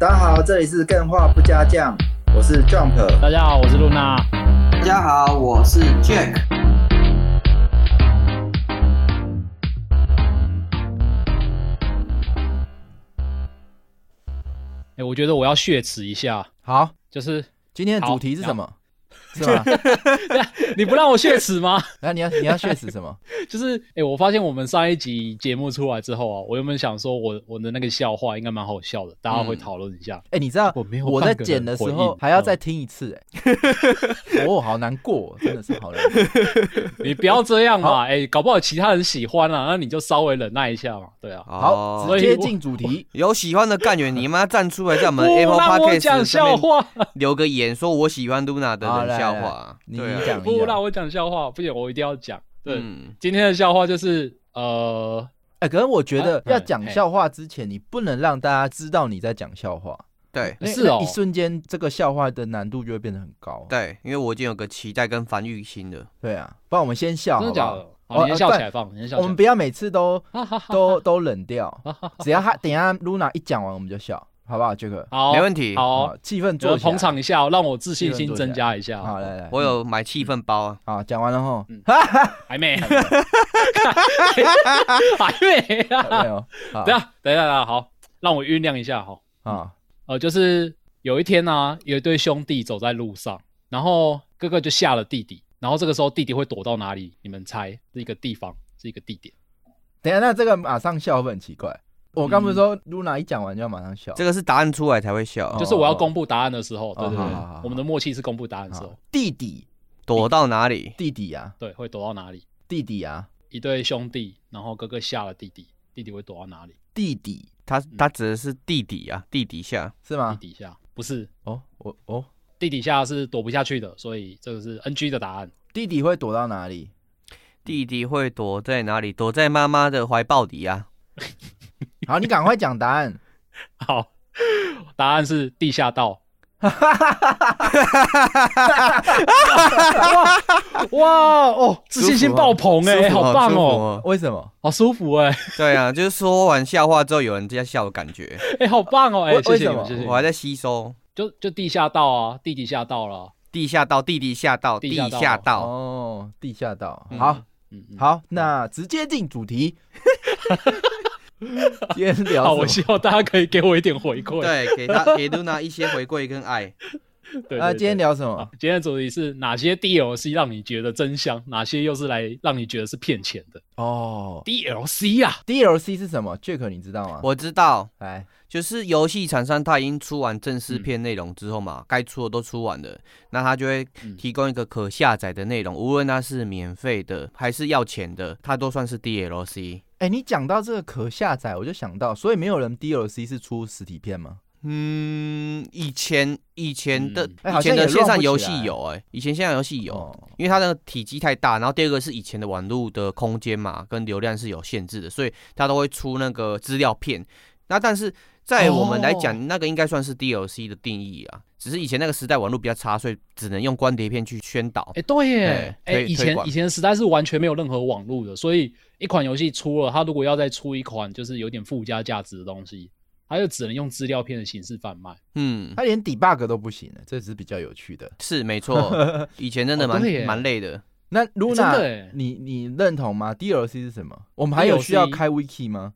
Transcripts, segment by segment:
大家好，这里是更画不加酱，我是 Jump。大家好，我是露娜。大家好，我是 Jack。哎、我觉得我要血耻一下，好，就是今天的主题是什么？是吗？你不让我血耻吗？那你要你要血死什么？就是哎、我发现我们上一集节目出来之后啊，我原本想说我我的那个笑话应该蛮好笑的，大家会讨论一下。哎、你知道我没有我在剪的时候还要再嗯听一次、哎，哦，好难过，真的是好难过。你不要这样嘛，哎、搞不好其他人喜欢啊，那你就稍微忍耐一下嘛，对啊。好，直接进主题。有喜欢的干员，你妈站出来在我们不 Apple Podcast 上笑话，面留个言，说我喜欢 Luna 的冷笑话。你讲。不让我讲笑话，不行，我一定要讲。对，嗯，今天的笑话就是呃，哎、可是我觉得啊要讲笑话之前，你不能让大家知道你在讲笑话，对是哦一瞬间这个笑话的难度就会变得很高。对，因为我已经有个期待跟防御心了。对啊，不然我们先笑，真的假的好？？先笑呃起来放，先笑我们不要每次都 都都冷掉，只要他等一下 Luna 一讲完，我们就笑，好不好？杰克好，没问题好好，，气氛有做起来人捧。场一下哦，让我自信心增加一下。好，来来，我有买气氛包啊，好讲完了后，嗯哈哈，还没，还没没啊！有，好等一下，等一下，等下，好，让我酝酿一下哈。啊，呃，就是有一天呢、有一对兄弟走在路上，然后哥哥就吓了弟弟，然后这个时候弟弟会躲到哪里？你们猜？是一个地方，是一个地点。等一下，那这个马上笑会很奇怪？我刚不是说 Luna 一讲完就要马上笑，这个是答案出来才会笑哦。就是我要公布答案的时候，对对对我们的默契是公布答案的时候，弟弟躲到哪里？弟弟啊，对，会躲到哪里？弟弟啊，一对兄弟，然后哥哥吓了弟弟，弟弟会躲到哪里？弟弟他他指的是弟弟啊，地底下。地是吗？地底下，不是哦，我哦，地底下是躲不下去的，所以这个是 NG 的答案。弟弟会躲到哪里？弟弟会躲在哪里？躲在妈妈的怀抱底啊。好，你赶快讲答案。好，答案是地下道。哇哦，自信心爆棚哎、好棒哦，为什么？好舒服哎、对啊，就是说完笑话之后有人在笑的感觉，哎、好棒哦哎、为为什么谢谢你，谢谢。我还在吸收。就就地下道啊，地底下道了。地下道，地底下道，地地下道。哦，地下道。嗯好，好，那直接进主题。今天聊好，我希望大家可以给我一点回馈。对，给他给 Luna 一些回馈跟爱。对，啊，对今天聊什么？今天的主题是哪些 DLC 让你觉得真香，哪些又是来让你觉得是骗钱的哦 DLC 啊？，DLC 是什么？Jack 你知道吗？我知道，哎，就是游戏厂商他已经出完正式片内容之后嘛，该出的都出完了，那他就会嗯提供一个可下载的内容，无论它是免费的还是要钱的，它都算是 DLC。哎，你讲到这个可下载，我就想到，所以没有人 DLC 是出实体片吗？嗯，以前以前的、嗯哎好以前的像也乱线上游戏有哎、以前线上游戏有，哦因为它的体积太大，然后第二个是以前的网络的空间嘛，跟流量是有限制的，所以它都会出那个资料片。那但是在我们来讲，哦那个应该算是 DLC 的定义啊。只是以前那个时代网络比较差，所以只能用光碟片去宣导。哎、对耶，哎、以前以前的时代是完全没有任何网络的，所以一款游戏出了，它如果要再出一款就是有点附加价值的东西，它就只能用资料片的形式贩卖。嗯，它连 debug 都不行了，这只是比较有趣的。是没错，以前真的 蛮蛮累的。那真的 Luna，耶你你认同吗？DLC 是什么？我们还有需要开 wiki 吗？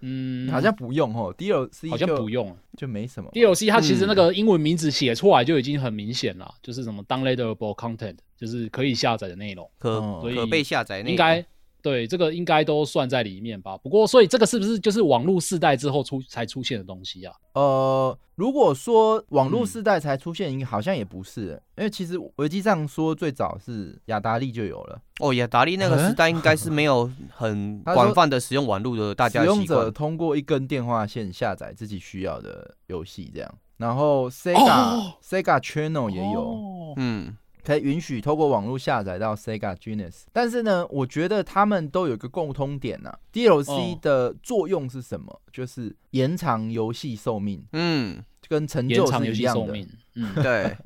嗯，好像不用哦，DLC 好像不用。就没什么。DLC 它其实那嗯个英文名字写出来就已经很明显了，就是什么 downloadable content，就是可以下载的内容，可、可被下载那应该对这个应该都算在里面吧。不过，所以这个是不是就是网络世代之后出才出现的东西啊？呃，如果说网络嗯时代才出现，应该好像也不是，因为其实维基上说最早是雅达利就有了，哦，雅达利那个嗯时代应该是没有很 广泛的使用网络的大家使用的习惯者。通过一根电话线下载自己需要的游戏，这样。然后 Sega、哦 Sega Channel 也有，哦嗯，可以允许透过网络下载到 Sega Genesis。但是呢，我觉得他们都有一个共通点呐、DLC 哦的作用是什么？就是延长游戏寿命，嗯，跟成就延长游是一样的。戏寿命。嗯，对，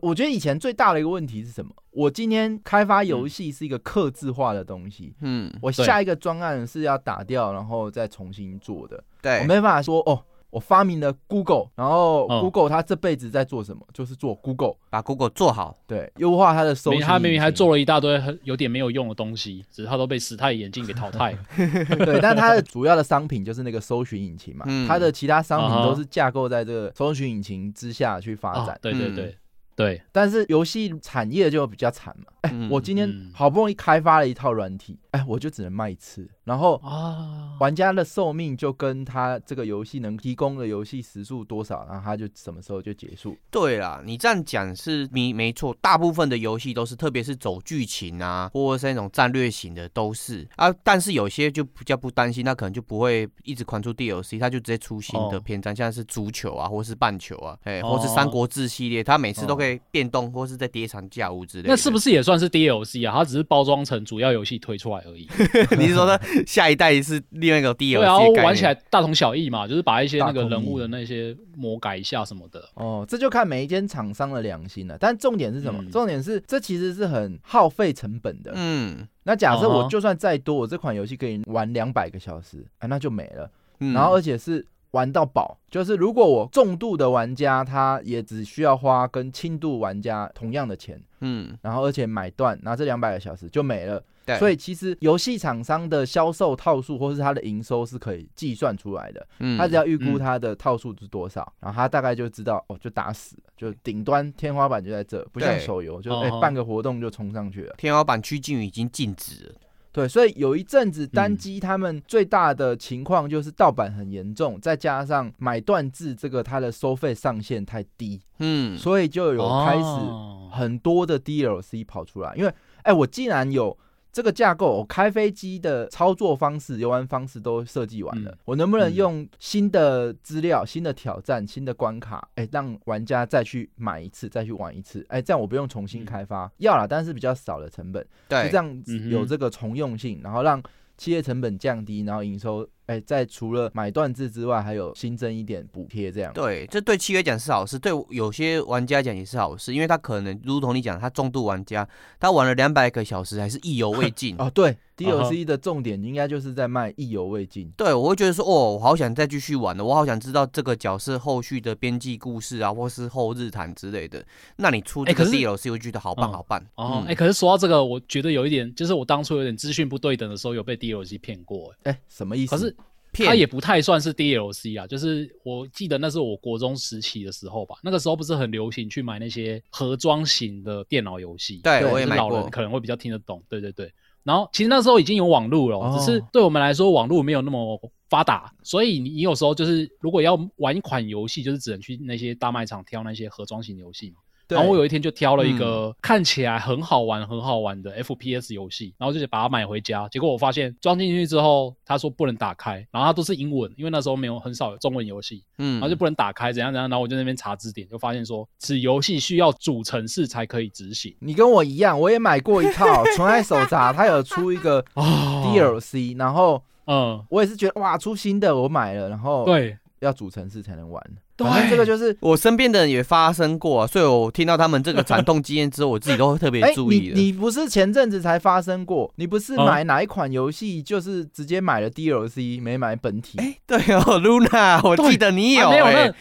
我觉得以前最大的一个问题是什么？我今天开发游戏是一个克制化的东西，嗯，我下一个专案是要打掉然后再重新做的，对我对，没办法说哦，我发明了 Google，然后嗯 Google 它这辈子在做什么？就是做 Google，把 Google 做好，对，优化它的搜寻引擎。明他明明还做了一大堆很有点没有用的东西，只是它都被时态眼镜给淘汰了。对，但它的主要的商品就是那个搜寻引擎嘛，嗯它的其他商品都是架构在这个搜寻引擎之下去发展。啊对对嗯对对，但是游戏产业就比较惨嘛，哎、嗯我今天嗯好不容易开发了一套软体，哎，我就只能卖一次，然后啊，玩家的寿命就跟他这个游戏能提供的游戏时数多少，然后他就什么时候就结束。对啦，你这样讲是没没错，大部分的游戏都是，特别是走剧情啊，或者是那种战略型的都是啊。但是有些就比较不担心，那可能就不会一直狂出 DLC，他就直接出新的哦篇章，像是足球啊，或是棒球啊，哎、哦或是三国志系列，他每次都哦可以变动，或是在叠场架物之类的。那是不是也算是 DLC 啊？它只是包装成主要游戏推出来而已。你是说他下一代是另外一个 DLC 对啊，玩起来大同小异嘛，就是把一些那个人物的那些魔改一下什么的。哦，这就看每一间厂商的良心了。但重点是什么？嗯重点是这其实是很耗费成本的。嗯那假设我就算再多，我这款游戏可以玩两百个小时，哎，那就没了。嗯，然后而且是玩到饱，就是如果我重度的玩家，他也只需要花跟轻度玩家同样的钱，嗯然后而且买断，然后这两百个小时就没了。对，所以其实游戏厂商的销售套数或是它的营收是可以计算出来的，嗯他只要预估嗯它的套数是多少，然后他大概就知道哦，就打死了，就顶端天花板就在这，不像手游，就哎、哦办个活动就冲上去了。天花板趋近于已经静止了。对，所以有一阵子单嗯机他们最大的情况就是盗版很严重，再加上买断制这个它的收费上限太低，嗯，所以就有开始哦很多的 DLC 跑出来。因为哎，我既然有这个架构，我开飞机的操作方式、游玩方式都设计完了，嗯。我能不能嗯用新的资料、新的挑战、新的关卡，哎，让玩家再去买一次、再去玩一次？哎，这样我不用重新嗯。开发，要啦，但是比较少的成本。对，就这样有这个重用性，然后让企业成本降低，然后营收，哎，在除了买断制之外，还有新增一点补贴，这样。对，这对契约讲是好事，对有些玩家讲也是好事，因为他可能如同你讲，他重度玩家，他玩了两百个小时还是意犹未尽。哦，对，DLC 的重点应该就是在卖意犹未尽。对，我会觉得说，哦，我好想再继续玩了，我好想知道这个角色后续的编辑故事啊，或是后日谈之类的。那你出这个 DLC，我就觉得好棒嗯好棒。哦，嗯哎、可是说到这个，我觉得有一点，就是我当初有点资讯不对等的时候，有被 DLC 骗过、哎哎，什么意思？可是骗它也不太算是 DLC 啊，就是我记得那是我国中时期的时候吧，那个时候不是很流行去买那些盒装型的电脑游戏，对。老人可能会比较听得懂，对对对。然后其实那时候已经有网络了，哦只是对我们来说网络没有那么发达，所以你你有时候就是如果要玩一款游戏，就是只能去那些大卖场挑那些盒装型游戏嘛。对然后我有一天就挑了一个看起来很好玩、很好玩的 FPS 游戏，然后就把它买回家。结果我发现装进去之后，他说不能打开，然后它都是英文，因为那时候没有很少有中文游戏，嗯然后就不能打开，怎样怎样。然后我就在那边查字典，就发现说此游戏需要主程式才可以执行。你跟我一样，我也买过一套《纯爱手札》，它有出一个哦 DLC，然后嗯，我也是觉得哇，出新的我买了，然后对，要主城市才能玩。对反正这个就是。我身边的人也发生过、啊，所以我听到他们这个惨痛经验之后，我自己都会特别 哎，注意的。你你不是前阵子才发生过？你不是嗯买哪一款游戏就是直接买了 DLC 没买本体？哎、对哦，Luna，我记得你有、啊、没有哎那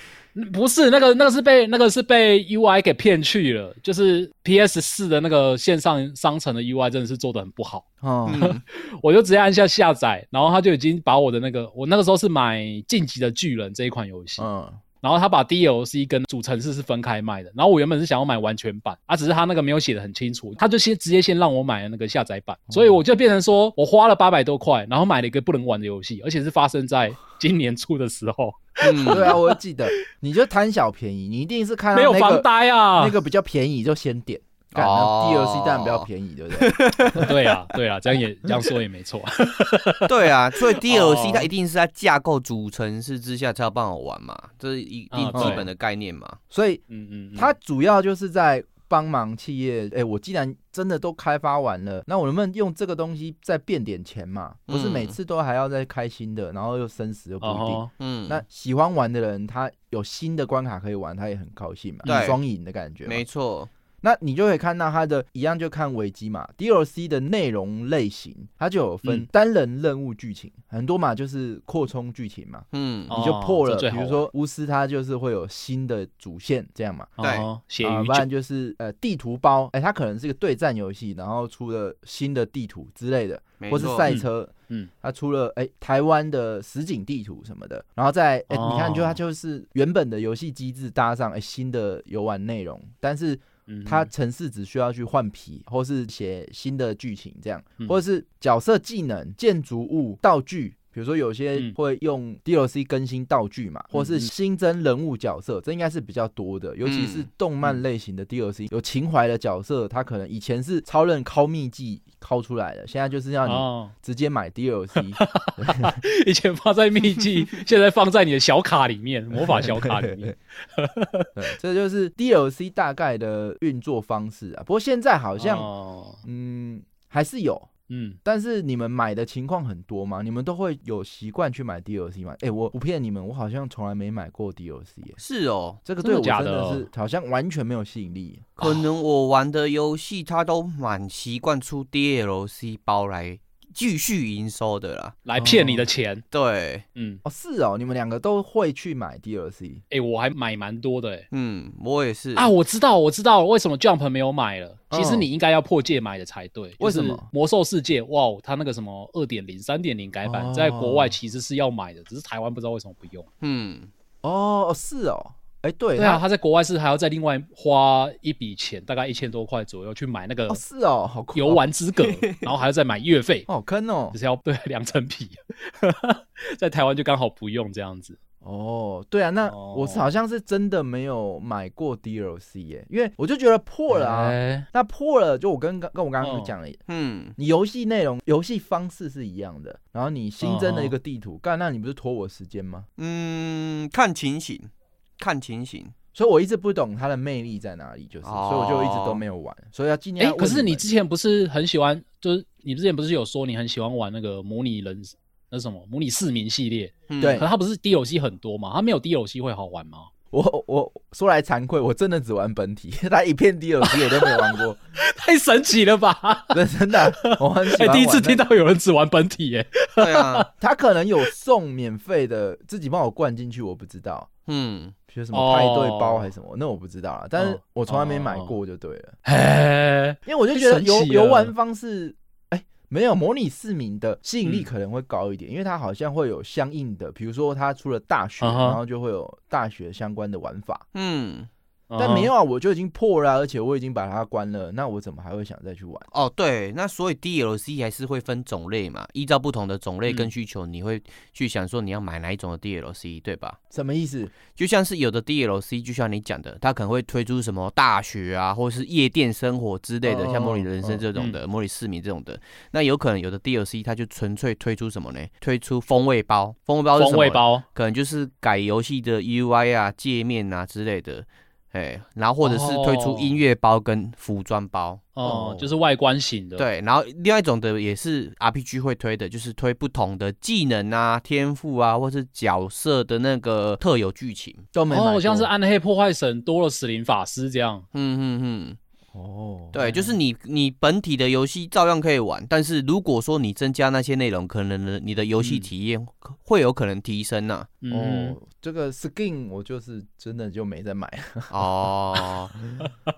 不是那个那个是被那个是被 UI 给骗去了，就是 PS 四的那个线上商城的 UI 真的是做的很不好。哦，嗯 我就直接按下下载，然后他就已经把我的那个，我那个时候是买《晋级的巨人》这一款游戏，嗯，然后他把 DLC 跟主城市是分开卖的，然后我原本是想要买完全版，啊，只是他那个没有写的很清楚，他就先直接先让我买了那个下载版，所以我就变成说我花了八百多块，然后买了一个不能玩的游戏，而且是发生在今年初的时候，嗯。对啊，我记得，你就贪小便宜，你一定是看到没有房那个呆啊，那个比较便宜就先点，干那哦 DLC 当然比较便宜，对不对？对啊对啊，这样也这样说也没错，对啊，所以 DLC 哦它一定是在架构主城市之下才要办法玩嘛，这是一定啊基本的概念嘛。所以嗯嗯，嗯它主要就是在帮忙企业，哎，我既然真的都开发完了，那我能不能用这个东西再变点钱嘛？不是嗯每次都还要再开新的，然后又生死又不一定。哦嗯，那喜欢玩的人，他有新的关卡可以玩，他也很高兴嘛，对双赢的感觉。没错，那你就可以看到它的一样，就看维基嘛，DLC 的内容类型，它就有分嗯。单人任务剧情，很多嘛，就是扩充剧情嘛，嗯，哦你就破了。比如说巫师，它就是会有新的主线这样嘛，对。啊，鱼酒。不然就是呃地图包，哎、它可能是一个对战游戏，然后出了新的地图之类的，或是赛车，嗯。嗯。它出了哎、台湾的实景地图什么的，然后再哎、哦你看就它就是原本的游戏机制搭上哎、新的游玩内容，但是嗯它城市只需要去换皮，或是写新的剧情这样，嗯或者是角色技能、建筑物、道具。比如说，有些嗯会用 DLC 更新道具嘛，或是新增人物角色，这应该是比较多的。尤其是嗯动漫类型的 DLC，有情怀的角色，他可能以前是超人靠秘技拷出来的，现在就是要你哦，直接买 DLC。以前放在秘籍，现在放在你的小卡里面，魔法小卡里面。对，这就是 DLC 大概的运作方式啊。不过现在好像，哦嗯，还是有，嗯，但是你们买的情况很多吗？你们都会有习惯去买 DLC 吗？哎、我不骗你们，我好像从来没买过 DLC 耶。是哦，这个对我真的是好像完全没有吸引力。可能我玩的游戏它都蛮习惯出 DLC 包来继续营收的啦。来骗你的钱。对，嗯，哦，是哦，你们两个都会去买 DLC。哎，我还买蛮多的哎。嗯，我也是啊，我知道，我知道为什么 Jump 没有买了。其实嗯你应该要破戒买的才对。就是为什么魔兽世界，哇，它那个什么二点零、三点零改版，哦在国外其实是要买的，只是台湾不知道为什么不用。嗯，哦，是哦，哎，对，对啊，它它在国外是还要再另外花一笔钱，大概一千多块左右去买那个哦是哦，好酷哦游玩资格，然后还要再买月费，好坑哦就。是要对 两层皮。在台湾就刚好不用这样子。哦，对啊，那我是好像是真的没有买过 DLC 耶，因为我就觉得破了啊。哎那破了，就我跟跟我刚刚哦讲了，嗯，你游戏内容、游戏方式是一样的，然后你新增了一哦个地图，干，那你不是拖我时间吗？嗯，看情形，看情形。所以我一直不懂它的魅力在哪里，就是，哦所以我就一直都没有玩，所以要今天哎、可是你之前不是很喜欢，就是你之前不是有说你很喜欢玩那个模拟人那什么模拟市民系列？嗯对可它不是 DLC 很多嘛？它没有 DLC 会好玩吗？我我说来惭愧，我真的只玩本体，他一片 DLC 我都没玩过，太神奇了吧！真真的，我很喜。第一次听到有人只玩本体耶、对啊，他可能有送免费的，自己帮我灌进去，我不知道，嗯，比如什么派对包哦还是什么，那我不知道啦。但是哦我从来没买过就对了，哎，因为我就觉得游游玩方式，哎，没有模拟市民的吸引力嗯。可能会高一点，因为它好像会有相应的，比如说它出了大学，然后就会有大学相关的玩法。嗯，但没有啊，我就已经破了啊、而且我已经把它关了，那我怎么还会想再去玩？哦，对，那所以 DLC 还是会分种类嘛，依照不同的种类跟嗯需求，你会去想说你要买哪一种的 DLC，对吧？什么意思？就像是有的 DLC，就像你讲的，它可能会推出什么大学啊，或者是夜店生活之类的，哦像模拟人生这种的，模拟市民这种的。那有可能有的 DLC 它就纯粹推出什么呢？推出风味包，风味包是什么？风味包可能就是改游戏的 UI 啊、界面啊之类的，哎，然后或者是推出哦音乐包跟服装包。哦哦，就是外观型的。，对，然后另外一种的也是 RPG 会推的，就是推不同的技能啊、天赋啊，或是角色的那个特有剧情。都没买过。哦，像是暗黑破坏神多了死灵法师这样。嗯嗯嗯，哦，对，就是你你本体的游戏照样可以玩，但是如果说你增加那些内容，可能呢你的游戏嗯。体验会有可能提升呐、嗯。哦，这个 skin 我就是真的就没再买。哦，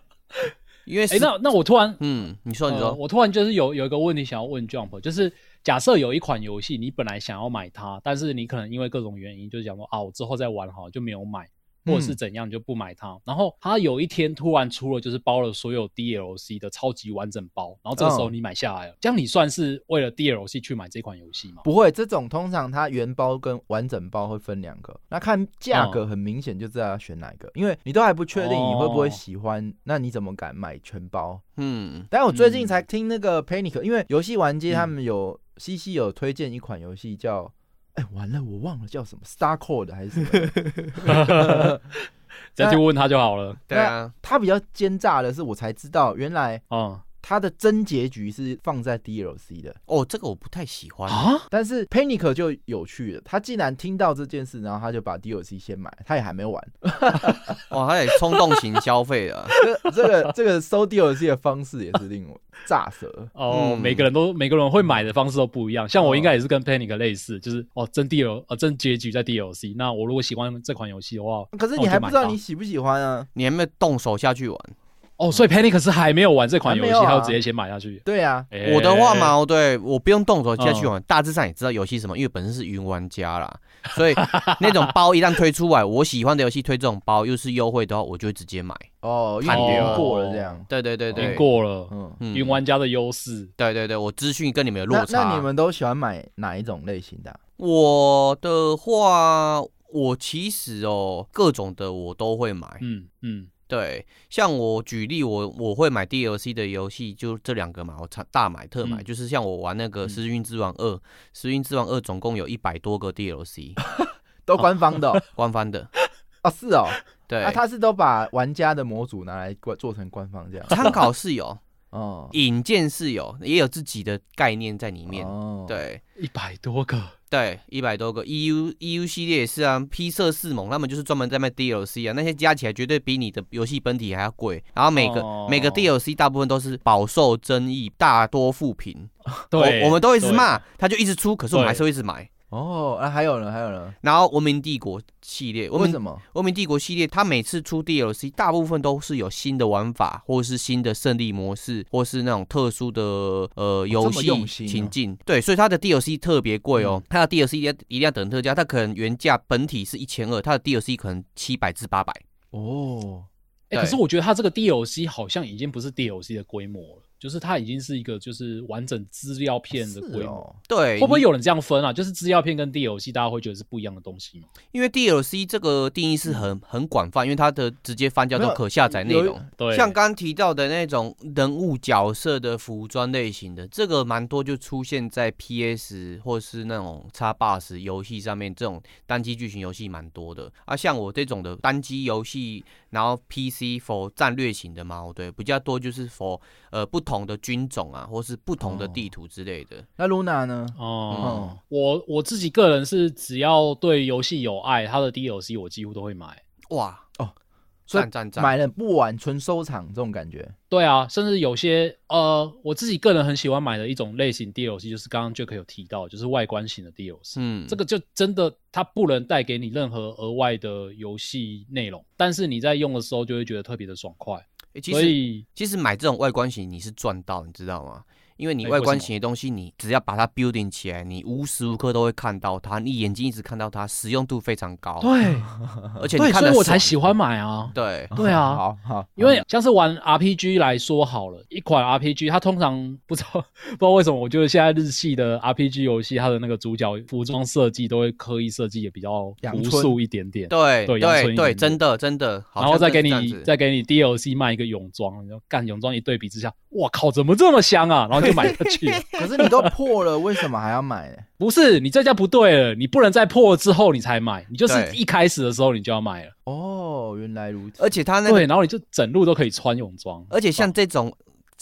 因为哎、是那那我突然嗯，你说你说，呃我突然就是有有一个问题想要问 Jump，就是假设有一款游戏你本来想要买它，但是你可能因为各种原因，就是讲说啊，我之后再玩好就没有买，或者是嗯。怎样你就不买它。然后它有一天突然出了就是包了所有 DLC 的超级完整包，然后这个时候嗯。你买下来了，这样你算是为了 DLC 去买这款游戏吗？不会，这种通常它原包跟完整包会分两个，那看价格很明显就知道要选哪一个，因为你都还不确定你会不会喜欢，那你怎么敢买全包？嗯。但我最近嗯。才听那个 Panic，因为游戏玩街嗯。他们有西西有推荐一款游戏叫，哎、完了我忘了叫什么 Star Code 还是什么，再去问他就好了。对啊，他比较奸诈的是我才知道原来嗯，它的真结局是放在 DLC 的。哦，这个我不太喜欢。啊，但是 Panic 就有趣了，他既然听到这件事，然后他就把 DLC 先买，他也还没玩。哇，他也冲动型消费了。这 这个这个收 DLC 的方式也是令我炸舌。哦，嗯每个人都每个人会买的方式都不一样。像我应该也是跟 Panic 类似，就是哦，真 DL 呃真结局在 DLC。那我如果喜欢这款游戏的话，可是你还不知道你喜不喜欢啊？你还没有动手下去玩？哦，所以 Panic 是还没有玩这款游戏，他就直接先买下去。对啊，哎我的话嘛，哦对我不用动手下去嗯玩，大致上也知道游戏什么，因为本身是云玩家啦，所以那种包一旦推出来，我喜欢的游戏推这种包又是优惠的话，我就会直接买。哦，因看为掉赢过了这样。对对对过了，嗯，嗯云玩家的优势。对对对，我资讯跟你们有落那差。那你们都喜欢买哪一种类型的啊？我的话，我其实哦，各种的我都会买。嗯嗯，对，像我举例，我我会买 DLC 的游戏，就这两个嘛，我大大买特买，嗯就是像我玩那个《嗯时运之王二》，《时运之王二》总共有一百多个 DLC，都官方的哦官方的。哦，是哦，对，啊，他是都把玩家的模组拿来做成官方这样。参考是有，哦，引荐是有，也有自己的概念在里面。哦，对一百多个，对，一百多个 EU EU 系列也是啊，，P 社四猛他们就是专门在卖 DLC 啊，那些加起来绝对比你的游戏本体还要贵。然后每个、哦每个 DLC 大部分都是饱受争议，大多负评。对，我我们都一直骂，他就一直出，可是我们还是会一直买。哦，啊，还有呢，还有呢，然后文明帝国系列，文明为什么？文明帝国系列，它每次出 DLC，大部分都是有新的玩法，或是新的胜利模式，或是那种特殊的呃游么戏用心哦情境。对，所以它的 DLC 特别贵哦，它的 DLC 一定要一定要等特价，它可能原价本体是一千二，它的 DLC 可能七百至八百。哦，哎、对可是我觉得它这个 DLC 好像已经不是 DLC 的规模了，就是它已经是一个就是完整资料片的规模。哦，对，会不会有人这样分啊？就是资料片跟 DLC，大家会觉得是不一样的东西吗？因为 DLC 这个定义是很很广泛，因为它的直接翻叫做可下载内容。对，像刚刚提到的那种人物角色的服装类型的，这个蛮多就出现在 PS 或是那种 Xbox 游戏上面，这种单机剧情游戏蛮多的。啊，像我这种的单机游戏，然后 PC for 战略型的嘛，对，比较多就是 for 呃不同的军种啊，或是不同的地图之类的。那 Luna 呢？哦、我我自己个人是只要对游戏有爱，它的 DLC 我几乎都会买。哇，所以赞赞赞！买了不玩，纯收藏这种感觉。对啊，甚至有些呃，我自己个人很喜欢买的一种类型 DLC，就是刚刚 Jack 有提到，就是外观型的 DLC。嗯，这个就真的它不能带给你任何额外的游戏内容，但是你在用的时候就会觉得特别的爽快。诶其实所以其实买这种外观型你是赚到，你知道吗？因为你哎外观型的东西，你只要把它 building 起来，你无时无刻都会看到它，你眼睛一直看到它，使用度非常高。对对，而且你看的所以我才喜欢买啊。对，对啊 好好，因为像是玩 RPG 来说好了，一款 RPG 它通常不知道 不知道为什么，我觉得现在日系的 RPG 游戏，它的那个主角服装设计都会刻意设计也比较朴素一点点，对对对对，真的真的。好然后再给你再给你 DLC 卖一个泳装，然后干泳装一对比之下，哇靠，怎么这么香啊？然后就买下去。可是你都破了，为什么还要买呢？不是你这家不对了，你不能在破了之后你才买，你就是一开始的时候你就要买了。哦，原来如此。而且他那对，个，然后你就整路都可以穿泳装，而且像这种。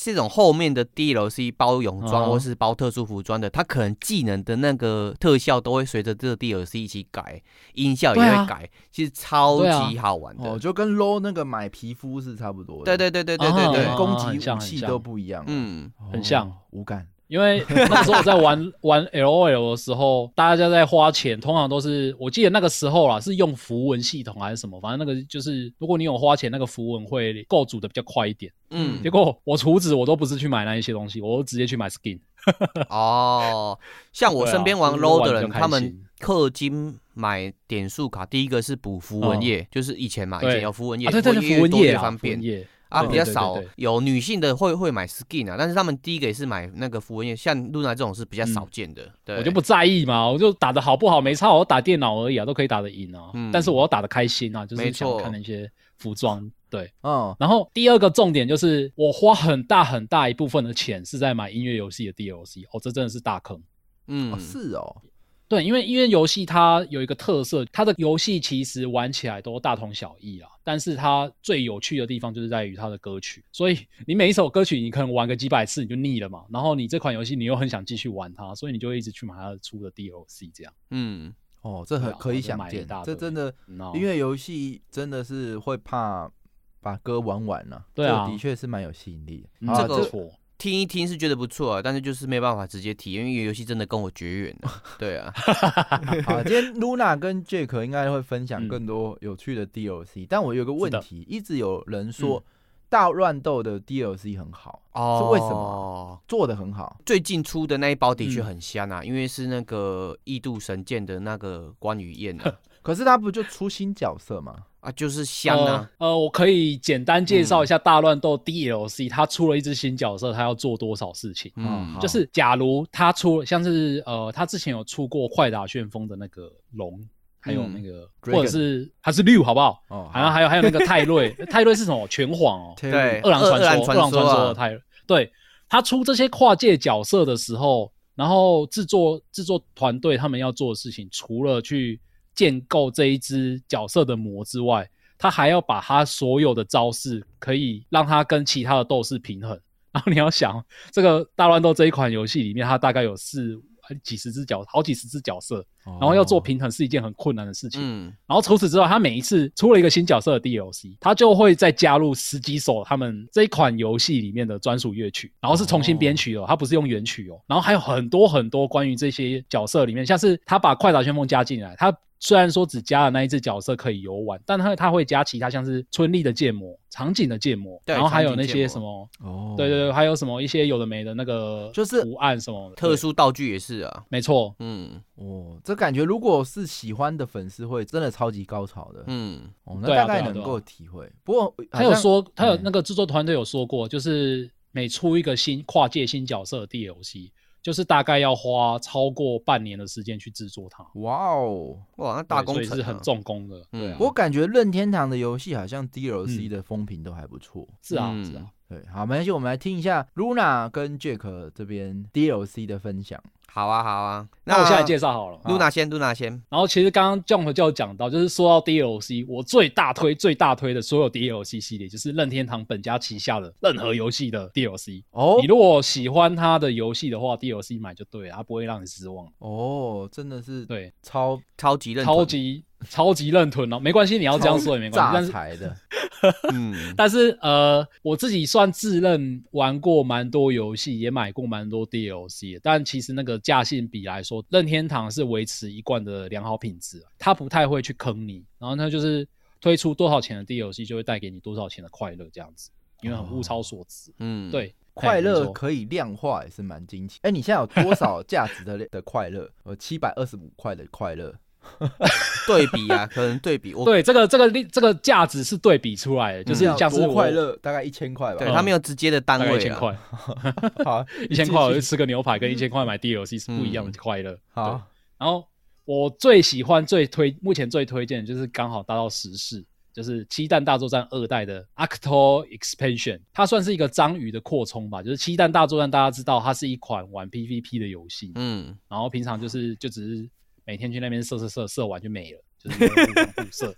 这种后面的 DLC 包泳装嗯或是包特殊服装的，它可能技能的那个特效都会随着这个 DLC 一起改，音效也会改，其实超级好玩的。哦，就跟 low 那个买皮肤是差不多的。对对对对对对啊对，攻击武器都不一样。嗯，哦，很像无感。因为那时候我在玩 玩 L O L 的时候，大家在花钱，通常都是我记得那个时候啦，是用符文系统还是什么，反正那个就是如果你有花钱，那个符文会构筑的比较快一点。嗯结果我厨子我都不是去买那一些东西，我都直接去买 skin。哦，像我身边玩就是 low 的人，他们氪金买点数卡，第一个是补符文页，就是以前嘛，以前有符文页，啊，对对对，符文页方便符文页啊，比较少有女性的会会买 skin 啊，但是他们第一个也是买那个符文页，像露娜这种是比较少见的，对，我就不在意嘛，我就打的好不好没差，我打电脑而已啊，都可以打得赢啊。嗯。但是我要打的开心啊，就是想看那些服装。对，嗯，然后第二个重点就是我花很大很大一部分的钱是在买音乐游戏的 DLC，哦，这真的是大坑。嗯。哦，是哦，对，因为因为游戏它有一个特色，它的游戏其实玩起来都大同小异啊，但是它最有趣的地方就是在于它的歌曲，所以你每一首歌曲你可能玩个几百次你就腻了嘛，然后你这款游戏你又很想继续玩它，所以你就一直去买它出的 DLC 这样。嗯，哦，这很可以想见买一大，堆这真的音乐游戏真的是会怕把歌玩完了、对啊的确是蛮有吸引力的。嗯好啊这个。听一听是觉得不错啊，但是就是没办法直接体验，因为游戏真的跟我绝缘了。对啊，好，今天 Luna 跟 Jack 应该会分享嗯更多有趣的 DLC，、但我有个问题，一直有人说大乱斗的 DLC 很好，哦是为什么？做的很好。最近出的那一包的确嗯很香啊，因为是那个异度神剑的那个关羽燕啊，可是他不就出新角色吗？啊就是香啊。呃。呃，我可以简单介绍一下大乱斗 DLC，、它出了一只新角色，它要做多少事情？嗯就是假如他出像是呃，他之前有出过快打旋风的那个龙，还有那个、或者是还是六，好不好？哦，好像还有还有那个泰瑞，泰瑞是什么？拳皇哦，对，二郎传说，二郎传说啊的泰瑞。对他出这些跨界角色的时候，然后制作制作团队他们要做的事情，除了去建构这一只角色的模之外，他还要把他所有的招式可以让他跟其他的斗士平衡。然后你要想，这个大乱斗这一款游戏里面，它大概有四几十只角，好几十只角色，然后要做平衡是一件很困难的事情。嗯，然后除此之外，他每一次出了一个新角色的 DLC，他就会再加入十几首他们这一款游戏里面的专属乐曲，然后是重新编曲哦，他不是用原曲哦。然后还有很多很多关于这些角色里面，像是他把快打旋风加进来，他虽然说只加了那一只角色可以游玩，但他他会加其他像是春丽的建模、场景的建模，对然后还有那些什么，哦，对对对，还有什么一些有的没的那个就是图案什么的特，殊道具也是啊。没错，嗯哦，这感觉如果是喜欢的粉丝会真的超级高潮的，嗯，哦，那大概能够体会。不过他有说，他有嗯那个制作团队有说过，就是每出一个新跨界新角色的 DLC，就是大概要花超过半年的时间去制作它，哇哦，哇，那大对工程、啊、是很重工的。嗯对啊，我感觉任天堂的游戏好像 DLC 嗯的风评都还不错。是啊嗯是啊，对，好，没关系，我们来听一下 Luna 跟 Jack 这边 DLC 的分享。好啊好啊。那我现在介绍好了。露娜先，露娜先。然后其实刚刚 Jump 就有讲到，就是说到 DLC，我最大推、最大推的所有 DLC 系列，就是任天堂本家旗下的任何游戏的 DLC。哦你如果喜欢它的游戏的话，DLC 买就对了，它不会让你失望。哦，真的是对，超超级认超级超级认屯哦，没关系，你要这样说也没关系，炸但是的。嗯 但是呃，我自己算自认玩过蛮多游戏，也买过蛮多 DLC，的但其实那个价性比来说，任天堂是维持一贯的良好品质，它不太会去坑你，然后它就是推出多少钱的 DLC 就会带给你多少钱的快乐这样子，因为很物超所值。嗯，对，快乐可以量化，也是蛮惊奇。哎，你现在有多少价值的 的快乐？呃，七百二十五块的快乐。对比啊，可能对比我。对，这个这个利这个价值是对比出来的，就是嗯像是我多快乐，大概一千块吧。对他没有直接的单位啊。一千块，好，一千块我就吃个牛排，跟一千块买 DLC 是不一样的快乐。对好，然后我最喜欢、最推，目前最推荐的就是刚好达到时事，就是《七蛋大作战二代》的 Acto Expansion，它算是一个章鱼的扩充吧。就是《七蛋大作战》，大家知道它是一款玩 PVP 的游戏，嗯，然后平常就是就只是每天去那边射射射，射完就没了，就是 互射。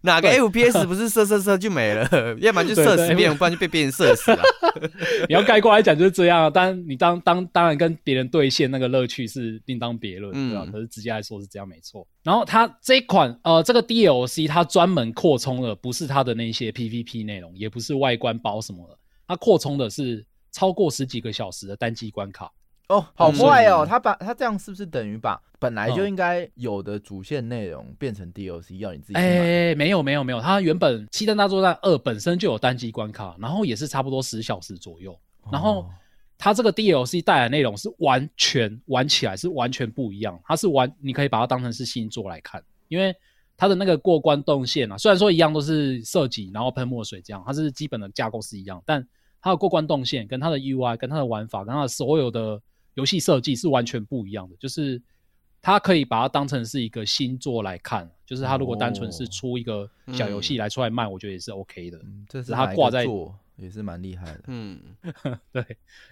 哪个 FPS 不是射射射就没了？要不然就射死别人，不然就被别人射死了。你要概括来讲就是这样啊，当然你当当当然跟别人对线那个乐趣是另当别论，对吧、嗯可是直接来说是这样没错。然后它这一款呃这个 DLC 它专门扩充了不是它的那些 PVP 内容，也不是外观包什么的，它扩充的是超过十几个小时的单机关卡。哦，好嗯坏哦，他把他这样是不是等于把本来就嗯。应该有的主线内容变成 DLC，要你自己哎、买？没有没有没有，它原本《七弹大作战二》本身就有单机关卡，然后也是差不多十小时左右，然后哦它这个 DLC 带来内容是完全玩起来是完全不一样，它是完你可以把它当成是新作来看，因为它的那个过关动线啊，虽然说一样都是射击，然后喷墨水这样，它是基本的架构是一样，但它的过关动线跟它的 UI、跟它的玩法、跟它的所有的游戏设计是完全不一样的，就是它可以把它当成是一个新作来看，就是它如果单纯是出一个小游戏来出来卖，我觉得也是 OK 的。嗯，这是是它挂在也是蛮厉害的。嗯，对，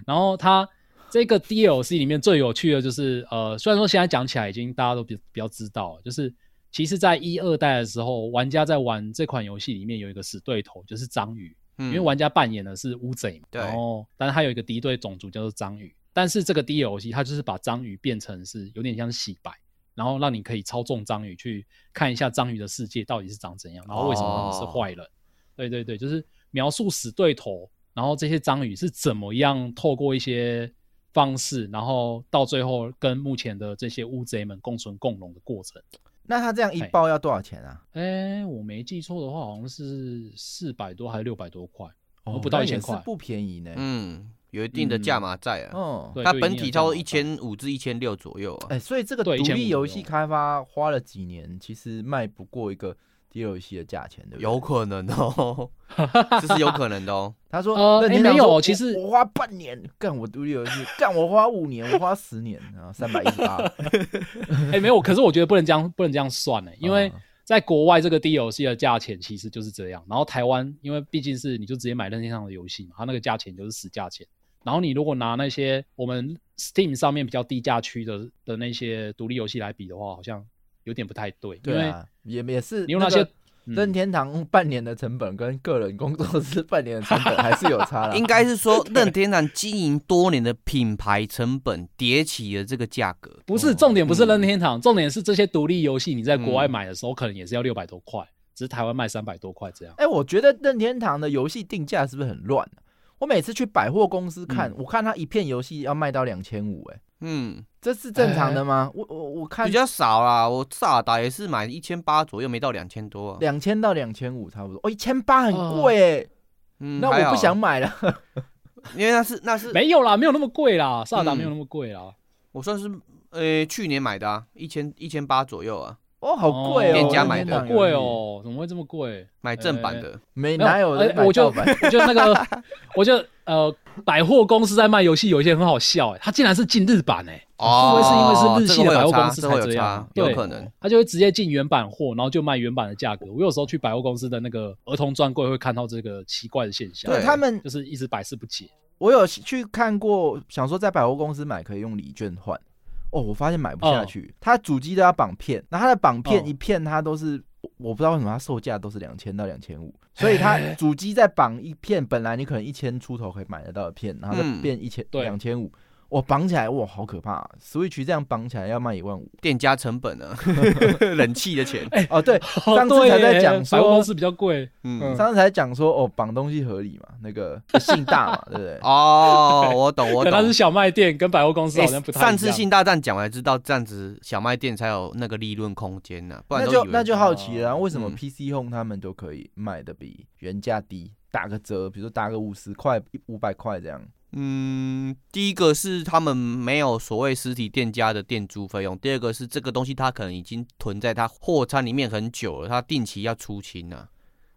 然后它这个 DLC 里面最有趣的就是，呃，虽然说现在讲起来已经大家都比比较知道了，就是其实，在一二代的时候，玩家在玩这款游戏里面有一个死对头，就是章鱼，嗯因为玩家扮演的是乌贼嘛，对然后但是他有一个敌对种族叫做章鱼，但是这个 DLC 它就是把章鱼变成是有点像洗白。然后让你可以操纵章鱼去看一下章鱼的世界到底是长怎样，然后为什么他们是坏人。对对对，就是描述死对头，然后这些章鱼是怎么样透过一些方式，然后到最后跟目前的这些乌贼们共存共荣的过程。那他这样一包要多少钱啊？哎，我没记错的话，好像是四百多还是六百多块，哦不到那1000块不便宜呢。嗯，有一定的价码在啊。哦，对它本体差不多一千五至一千六左右啊。哎，所以这个独立游戏开发花了几年，其实卖不过一个 DLC 的价钱，对不对？有可能哦，这是有可能的哦。他说呃哎没有其实我花半年干我独立游戏，干我花五年，我花十年，然后三百一十八，哎，没有，可是我觉得不能这样，不能这样算呢，因为嗯在国外这个 DLC 的价钱其实就是这样，然后台湾因为毕竟是你就直接买任天堂的游戏嘛，它那个价钱就是死价钱。然后你如果拿那些我们 Steam 上面比较低价区的的那些独立游戏来比的话，好像有点不太对，对啊，也也是你用那些任天堂半年的成本跟个人工作室半年的成本还是有差的。应该是说任天堂经营多年的品牌成本叠起了这个价格。不是重点，不是嗯任天堂，重点是这些独立游戏你在国外嗯买的时候可能也是要六百多块，只是台湾卖三百多块这样。哎、我觉得任天堂的游戏定价是不是很乱、啊我每次去百货公司看，嗯我看他一片游戏要卖到两千五，哎，嗯，这是正常的吗？我我我看比较少啦。我萨尔达也是买一千八左右，没到两千多啊。两千到两千五差不多，哦，一千八很贵哎，嗯，那我不想买了。因为那是那是没有啦，没有那么贵啦，萨尔达嗯没有那么贵啦。我算是呃去年买的啊，一千一千八左右啊，哦，好贵哦，店家买的好贵，哦，怎么会这么贵？买正版的。没哪有人哎我就买盗版？我就那个，我就呃，百货公司在卖游戏有一些很好笑哎，他竟然是进日版哎，哦会不会是因为是日系的百货公司才这样？对有可能。它就会直接进原版货，然后就卖原版的价格。我有时候去百货公司的那个儿童专柜会看到这个奇怪的现象，对对他们，就是一直百思不解。我有去看过，想说在百货公司买可以用礼券换。哦，我发现买不下哦。去，它主机都要绑片，那它的绑片哦。一片它都是，我我不知道为什么它售价都是两千到两千五，所以它哎。主机再绑一片，本来你可能一千出头可以买得到的片，然后再嗯。变一千对。两千五，我绑起来哇好可怕、Switch 这样绑起来要卖一万五。店家成本啊，冷气的钱。哦，对，哦上次才在讲说百货公，司比较贵，嗯，上次才讲说哦绑东西合理嘛，那个信大嘛，对不对？哦，我懂，我懂可能是。小卖店跟百货公司好像不太一样。上次信大战讲完，知道这样子小卖店才有那个利润空间呢、不然就那就好奇了、为什么嗯 PC Home 他们都可以卖的比原价低，打个折，比如说打个五十块、五百块这样？嗯，第一个是他们没有所谓实体店家的店租费用，第二个是这个东西他可能已经囤在他货仓里面很久了，他定期要出清啊。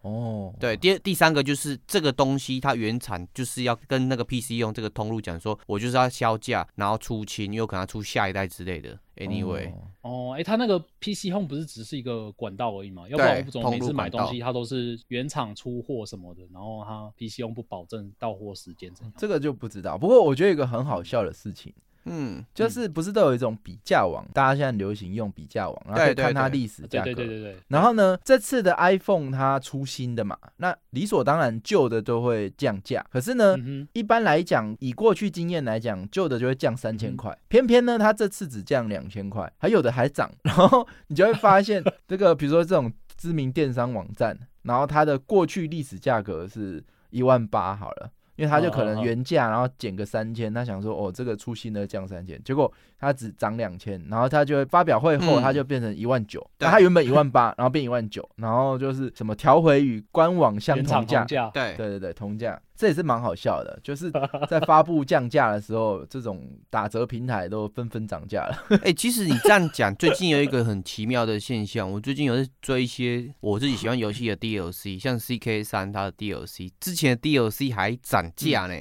哦，对，第第三个就是这个东西它原产就是要跟那个 PC 用这个通路讲说，我就是要销价，然后出清，有可能要出下一代之类的。Anyway，、哦哦，哎，它那个 PC Home 不是只是一个管道而已嘛？要不然对我不怎么每次买东西它都是原厂出货什么的，然后它 PC Home 不保证到货时间怎样？这个就不知道。不过我觉得有一个很好笑的事情，嗯，就是不是都有一种比价网，大家现在流行用比价网，然后看它历史价格。对对对对，然后呢，这次的 iPhone 它出新的嘛，那理所当然旧的都会降价。可是呢，嗯，一般来讲，以过去经验来讲，旧的就会降三千嗯块，偏偏呢，它这次只降两千块，还有的还涨。然后你就会发现，这个比如说这种知名电商网站，然后它的过去历史价格是一万八好了。因为他就可能原价，然后减个三千，他想说哦，这个出新的降三千，结果它只涨两千，然后它就会发表会后，嗯它就变成一万九，它原本一万八，然后变一万九，然后就是什么调回与官网相同价，厂同价，对，对对对，同价，这也是蛮好笑的，就是 在发布降价的时候，这种打折平台都纷纷涨价了。哎、其实你这样讲，最近有一个很奇妙的现象，我最近有在追一些我自己喜欢游戏的 DLC，像 CK 三它的 DLC，之前的 DLC 还涨价呢。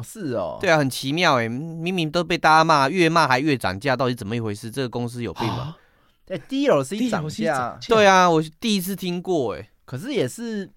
哦，是哦，对啊，很奇妙哎，明明都被大家骂，越骂还越涨价，到底怎么一回事？这个公司有病吧？啊哎，DLC 涨 DLC 价涨，价对啊，我第一次听过哎。可是也是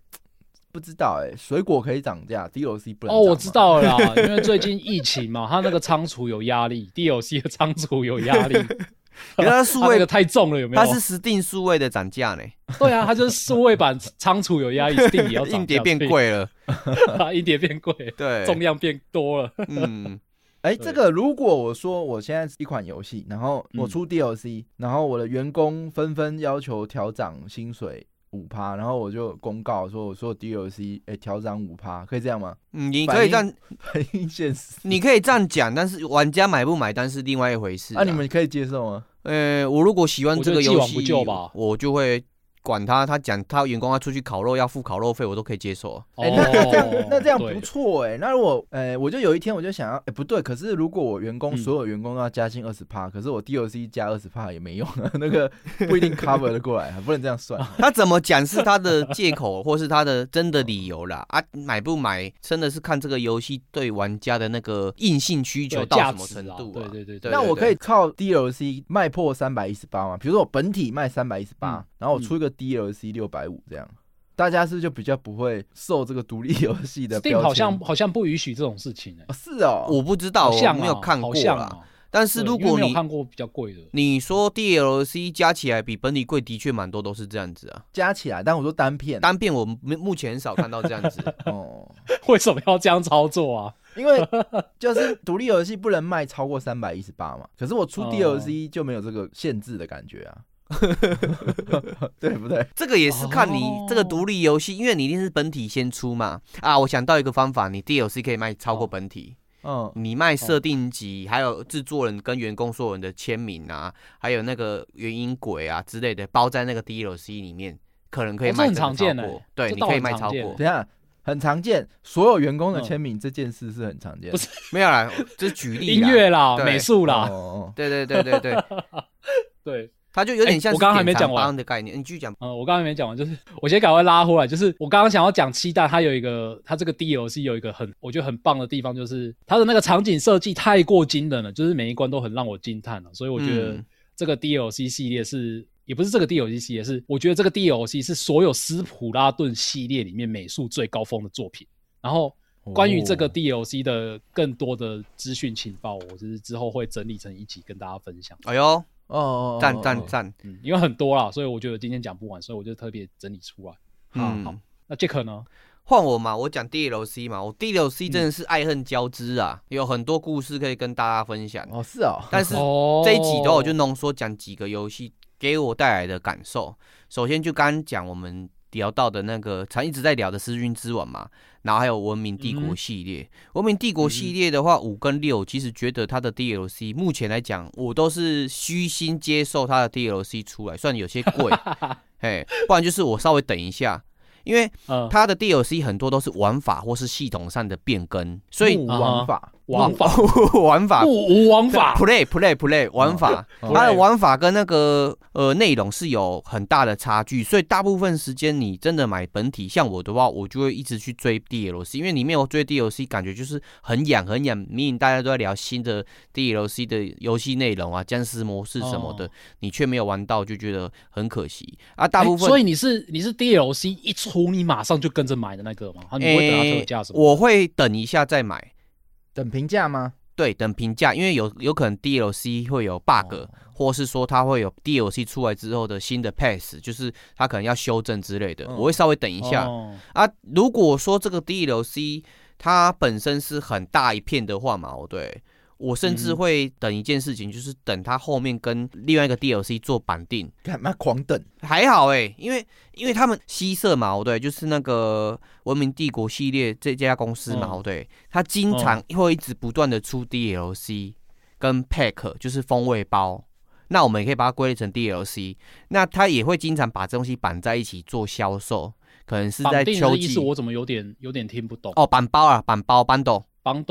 不知道哎、水果可以涨价，DLC 不能哦，我。知道了啦，因为最近疫情嘛，他那个仓储有压力，DLC 的仓储有压力，可是它数位的太重了，有没有？它是实定数位的涨价呢，对啊，它就是数位版仓储有压力，Steam 也要硬碟变，贵了。硬碟变贵，对，重量变多了。嗯，哎、欸这个如果我说我现在是一款游戏，然后我嗯出 DLC，、然后我的员工纷纷要求调涨薪水五趴，然后我就公告说我说 DLC 哎调涨五趴，可以这样吗？嗯你可以这样，反映现实。你可以这样讲，但是玩家买不买单是另外一回事。啊，你们可以接受吗？呃，我如果喜欢这个游戏，我就会管他，他讲他员工要出去烤肉要付烤肉费，我都可以接受啊。哎、那那这样那这样不错哎、那如果呃，我就有一天我就想要，哎、不对，可是如果我员工、嗯所有员工要加薪二十趴，可是我 DLC 加二十趴也没用啊，那个 不一定 cover 得过来，不能这样算。他怎么讲是他的借口，或是他的真的理由啦？啊，买不买真的是看这个游戏对玩家的那个硬性需求到什么程度啊？对对对对那我可以靠 DLC 卖破三百一十八吗？比如说我本体卖三百一十八嗯，然后我出一个 DLC 六百五这样，大家是不是就比较不会受这个独立 游戏的标 Steam 签？好像好像不允许这种事情哎、哦是哦，我不知道，我好像啊没有看过啦。好像啊但是对因为如果你看过比较贵的，你说 DLC 加起来比本体贵，的确蛮多都是这样子啊。加起来，但我说单片单片我目目前很少看到这样子。哦，为什么要这样操作啊？因为就是独立游戏不能卖超过三百一十八嘛，可是我出哦 DLC 就没有这个限制的感觉啊，对不对？这个也是看你哦这个独立游戏，因为你一定是本体先出嘛。啊，我想到一个方法，你 DLC 可以卖超过哦本体。嗯，你卖设定集，还有制作人跟员工所有人的签名啊，还有那个原因轨啊之类的，包在那个 DLC 里面，可能可以哦很卖超常见欸。过对，你可以卖超过等。下。很常见，所有员工的嗯签名这件事是很常见的。不是没有啦，这是举例音啦。乐啦、美术啦，对对对对，对，它就有点像我刚刚还没讲完的概念。你继续讲。嗯，我刚刚还没讲完，就是我先赶快拉回来，就是我刚刚想要讲七代，它有一个它这个 DLC 有一个很我觉得很棒的地方，就是它的那个场景设计太过惊人了，就是每一关都很让我惊叹了，所以我觉得嗯这个 DLC 系列是。也不是这个 DLC 系列，是我觉得这个 DLC 是所有斯普拉顿系列里面美术最高峰的作品。然后关于这个哦 DLC 的更多的资讯情报，我就是之后会整理成一集跟大家分享。哎呦，哦哦，赞赞赞！嗯，因为很多啦，所以我觉得今天讲不完，所以我就特别整理出来。嗯，好那 Jack 呢？换我嘛，我讲 DLC 嘛，我 DLC 真的是爱恨交织啊，有很多故事可以跟大家分享。哦是哦，但是哦这一集的话，我就浓缩讲几个游戏给我带来的感受。首先就刚刚讲我们聊到的那个常一直在聊的《失君之吻》嘛，然后还有《文明帝国》嗯系列。文明帝国》系列的话，五跟六其实觉得它的 DLC 目前来讲，我都是虚心接受它的 DLC 出来，虽然有些贵，嘿，不然就是我稍微等一下。因为嗯，它的 DLC 很多都是玩法或是系统上的变更，所以玩法王法玩法不无王法，play play play 玩法，哦它的玩法跟那个呃内容是有很大的差距，所以大部分时间你真的买本体，像我的话，我就会一直去追 DLC，因为你没有追 DLC，感觉就是很痒很痒。明明大家都在聊新的 DLC 的游戏内容啊，僵尸模式什么的，哦你却没有玩到，就觉得很可惜啊。大部分、哎所以你是你是 DLC 一出，你马上就跟着买的那个吗？啊，你不会等它特价什么？我会等一下再买。等评价吗？对，等评价，因为有有可能 DLC 会有 bug，、哦或是说它会有 DLC 出来之后的新的 pass，就是它可能要修正之类的，嗯我会稍微等一下、哦啊。如果说这个 DLC 它本身是很大一片的话嘛，哦对我甚至嗯会等一件事情，就是等它后面跟另外一个 DLC 做绑定。干嘛狂等？还好哎、因为因为他们西社嘛，哦对，就是那个文明帝国系列这家公司嘛，嗯哦对，它经常会一直不断的出 DLC 跟 pack，就是风味包。那我们也可以把它归类成 DLC。那它也会经常把这东西绑在一起做销售，可能是在秋季的意思我怎么有点有点听不懂？哦，板包啊，板包 bundle，绑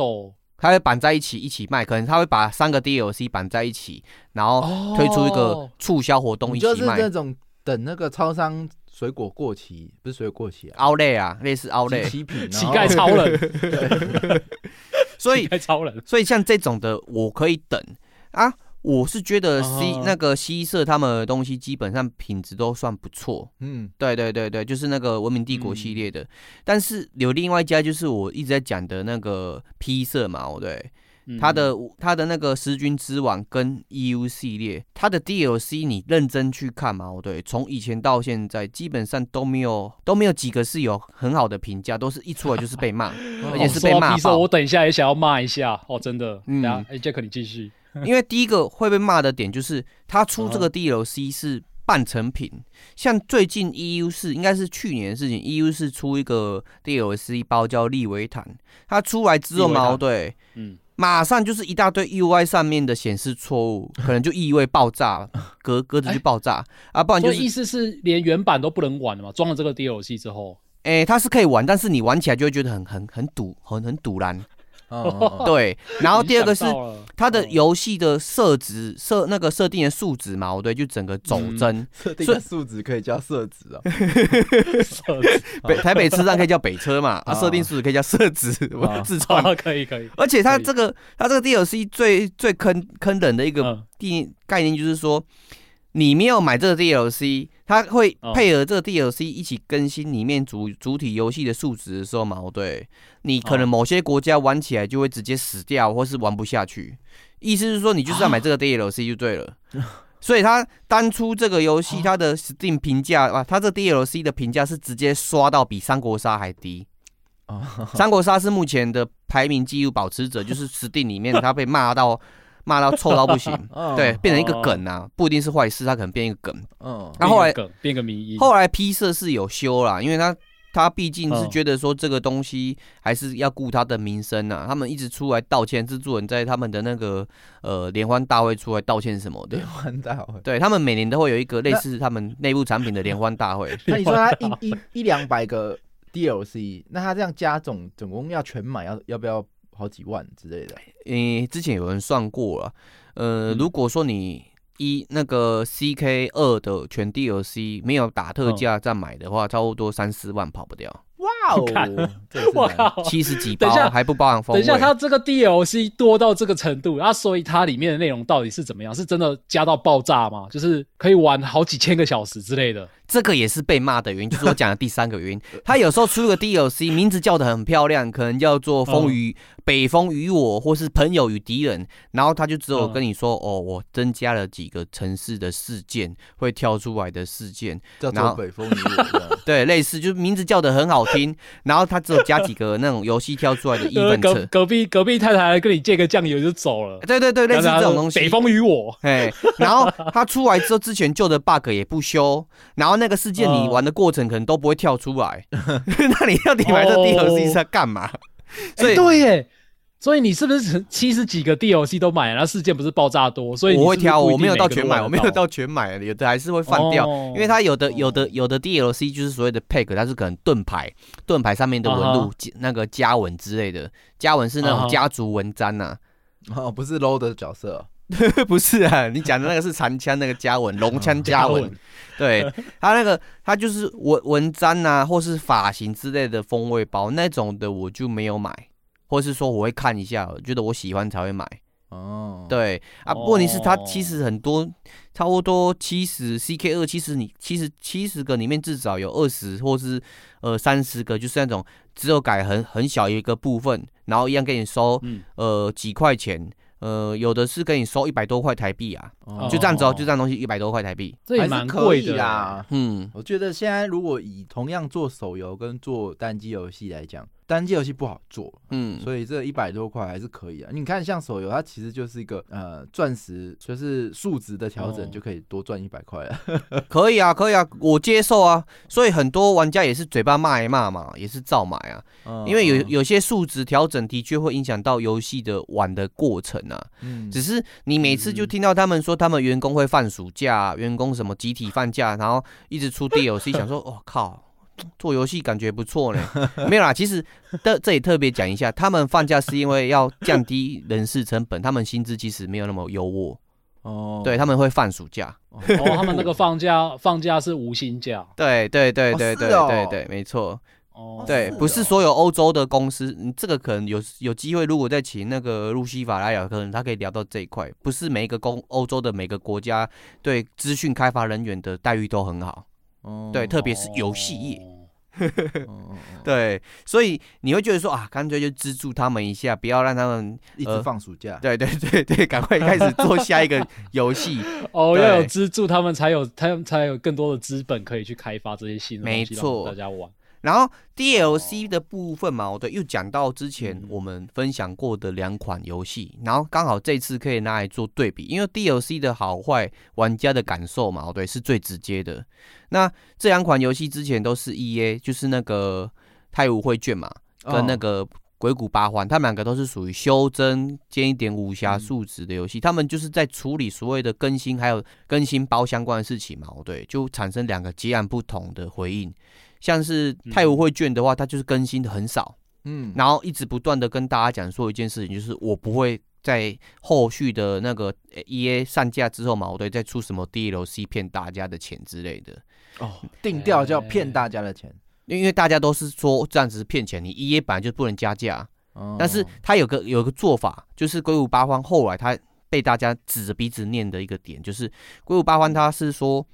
斗它会绑在一起一起卖，可能它会把三个 DLC 绑在一起，然后推出一个哦促销活动一起卖。是那种等那个超商水果过期，不是水果过期啊，奥类啊，类似奥莱，七品，乞丐超人，所以乞丐超人，所以像这种的，我可以等。啊。我是觉得 C、啊那个西社他们的东西基本上品质都算不错。嗯，对对对对，就是那个文明帝国系列的。但是有另外一家，就是我一直在讲的那个 P 社嘛，哦对，嗯它的他的那个十军之王跟 EU 系列，他的 DLC 你认真去看嘛，哦对，从以前到现在基本上都没有都没有几个是有很好的评价，都是一出来就是被骂，而且是被骂哦说 P 社，我。等一下也想要骂一下哦，真的。嗯哎，Jack 你继续。因为第一个会被骂的点就是他出这个 DLC 是半成品，像最近 EU 是应该是去年的事情，EU 是出一个 DLC 包叫利维坦，它出来之后嘛，对，嗯，马上就是一大堆 UI 上面的显示错误，可能就意味爆炸，格格子就爆炸啊，不然就是意思是连原版都不能玩了嘛？装了这个 DLC 之后，诶、它是可以玩，但是你玩起来就会觉得很很很堵，很很堵然。哦对，然后第二个是它的哦游戏的设置设那个设定的数值嘛，对，就整个走嗯帧。设定的数值可以叫设值啊。设 置北台北车站可以叫北车嘛，啊，啊设定数值可以叫设置，我啊自创。啊，可以可以。而且它这个它这个 DLC 最最坑坑人的一个嗯第概念就是说，你没有买这个 DLC，它会哦配合这个 DLC 一起更新里面主主体游戏的数值的时候嘛，哦对，你可能哦某些国家玩起来就会直接死掉，或是玩不下去。意思是说，你就是要买这个 DLC 就对了。所以它当初这个游戏，它的 Steam 评价啊，它这 DLC 的评价是直接刷到比三国杀还低。哦三国杀是目前的排名纪录保持者，就是 Steam 里面它被骂到骂到臭到不行，哦。对，变成一个梗啊，不一定是坏事，它可能变一个梗。嗯，那后来变个梗变个迷音，后来 P 社是有修啦，因为他他毕竟是嗯。觉得说这个东西还是要顾他的名声啊，他们一直出来道歉，制作人在他们的那个呃联欢大会出来道歉什么的。联。欢大会。对他们每年都会有一个类似他们内部产品的联欢大会，那你说他一一一两百个 DLC，那他这样加总总共要全买要要不要好几万之类的？诶、之前有人算过了，呃，嗯如果说你一那个 CK 二的全 DLC 没有打特价再买的话，差不多三四万跑不掉，哇哦看，这也是蛮我靠！七十几等下包还不包含风味。等一下，它这个 DLC 多到这个程度，啊，所以它里面的内容到底是怎么样？是真的加到爆炸吗？就是可以玩好几千个小时之类的？这个也是被骂的原因，就是我讲的第三个原因。他有时候出个 DLC，名字叫的很漂亮，可能叫做《风与、北风与我》或是《朋友与敌人》，然后他就只有跟你说：“哦，我增加了几个城市的事件会跳出来的事件。叫做北风与我 这样。”对，类似就是名字叫的很好听，然后他只有加几个那种游戏跳出来的 呃隔 event。隔壁隔壁太太跟你借个酱油就走了，对对对，类似这种东西。北风与我，哎，然后他出来之后，之前旧的 bug 也不修，然后那个事件你哦玩的过程可能都不会跳出来，那你到底买这哦。DLC 是在干嘛？所哎、以对耶，所以你是不是七十几个 DLC 都买了？那事件不是爆炸多，所以你我会挑，我没有到全买，我没有到。全买，有的还是会放掉，哦。因为它有的有的有的 DLC 就是所谓的 pack，它是可能盾牌，盾牌上面的纹啊路、那个加纹之类的，加纹是那种家族纹章呐。哦，不是 low 的角色哦，不是啊，你讲的那个是长枪那个加文，龙枪加文，对他那个他就是文文章啊，或是发型之类的风味包那种的，我就没有买，或是说我会看一下，我觉得我喜欢才会买。哦，对啊，哦问题是它其实很多，差不多七十 CK 二，其实你其实七十个里面至少有二十或是呃三十个，就是那种只有改很很小一个部分，然后一样给你收嗯，呃几块钱，呃有的是给你收一百多块台币啊，哦。就这样子哦，哦就这样东西一百多块台币，这也还是可以蛮贵的啦。嗯，我觉得现在如果以同样做手游跟做单机游戏来讲，单机游戏不好做，嗯，所以这一百多块还是可以啊。你看，像手游，它其实就是一个呃钻石，就是数值的调整哦就可以多赚一百块了。可以啊，可以啊，我接受啊。所以很多玩家也是嘴巴骂一骂嘛，也是照买啊。嗯因为有有些数值调整的确会影响到游戏的玩的过程啊。嗯只是你每次就听到他们说他们员工会放暑假、员工什么集体放假，然后一直出 DLC，想说，哦靠，做游戏感觉不错呢。没有啦，其实的这里特别讲一下，他们放假是因为要降低人事成本，他们薪资其实没有那么优渥，哦对他们会放暑假。哦哦，他们那个放假 放假是无薪假，对对对哦对对对对，没错。哦，对，不是哦所有欧洲的公司，你这个可能有有机会，如果再请那个路西法拉雅，可能他可以聊到这一块。不是每一个公欧洲的每个国家对资讯开发人员的待遇都很好，哦对，特别是游戏业。对，所以你会觉得说啊，干脆就资助他们一下，不要让他们，一直呃放暑假，对对对对，赶快开始做下一个游戏。哦，要有资助，他们才有，他们才有更多的资本可以去开发这些新的东西，没错让大家玩。然后 DLC 的部分嘛，我对，又讲到之前嗯我们分享过的两款游戏，然后刚好这次可以拿来做对比，因为 DLC 的好坏，玩家的感受嘛，对，是最直接的。那这两款游戏之前都是 EA，就是那个太武绘卷嘛，跟那哦个鬼谷八环，他们两个都是属于修真兼一点武侠素质的游戏，他们就是在处理所谓的更新还有更新包相关的事情嘛，对，就产生两个截然不同的回应。像是太武绘卷的话，它就是更新的很少，嗯，然后一直不断的跟大家讲说一件事情，就是我不会在后续的那个呃 E A 上架之后嘛，我对再出什么 DLC 骗大家的钱之类的。哦，定调叫骗大家的钱，因为大家都是说这样子是骗钱，你 E A 本来就不能加价，哦。但是他有个有个做法，就是龟谷八欢后来他被大家指着鼻子念的一个点，就是龟谷八欢他是说，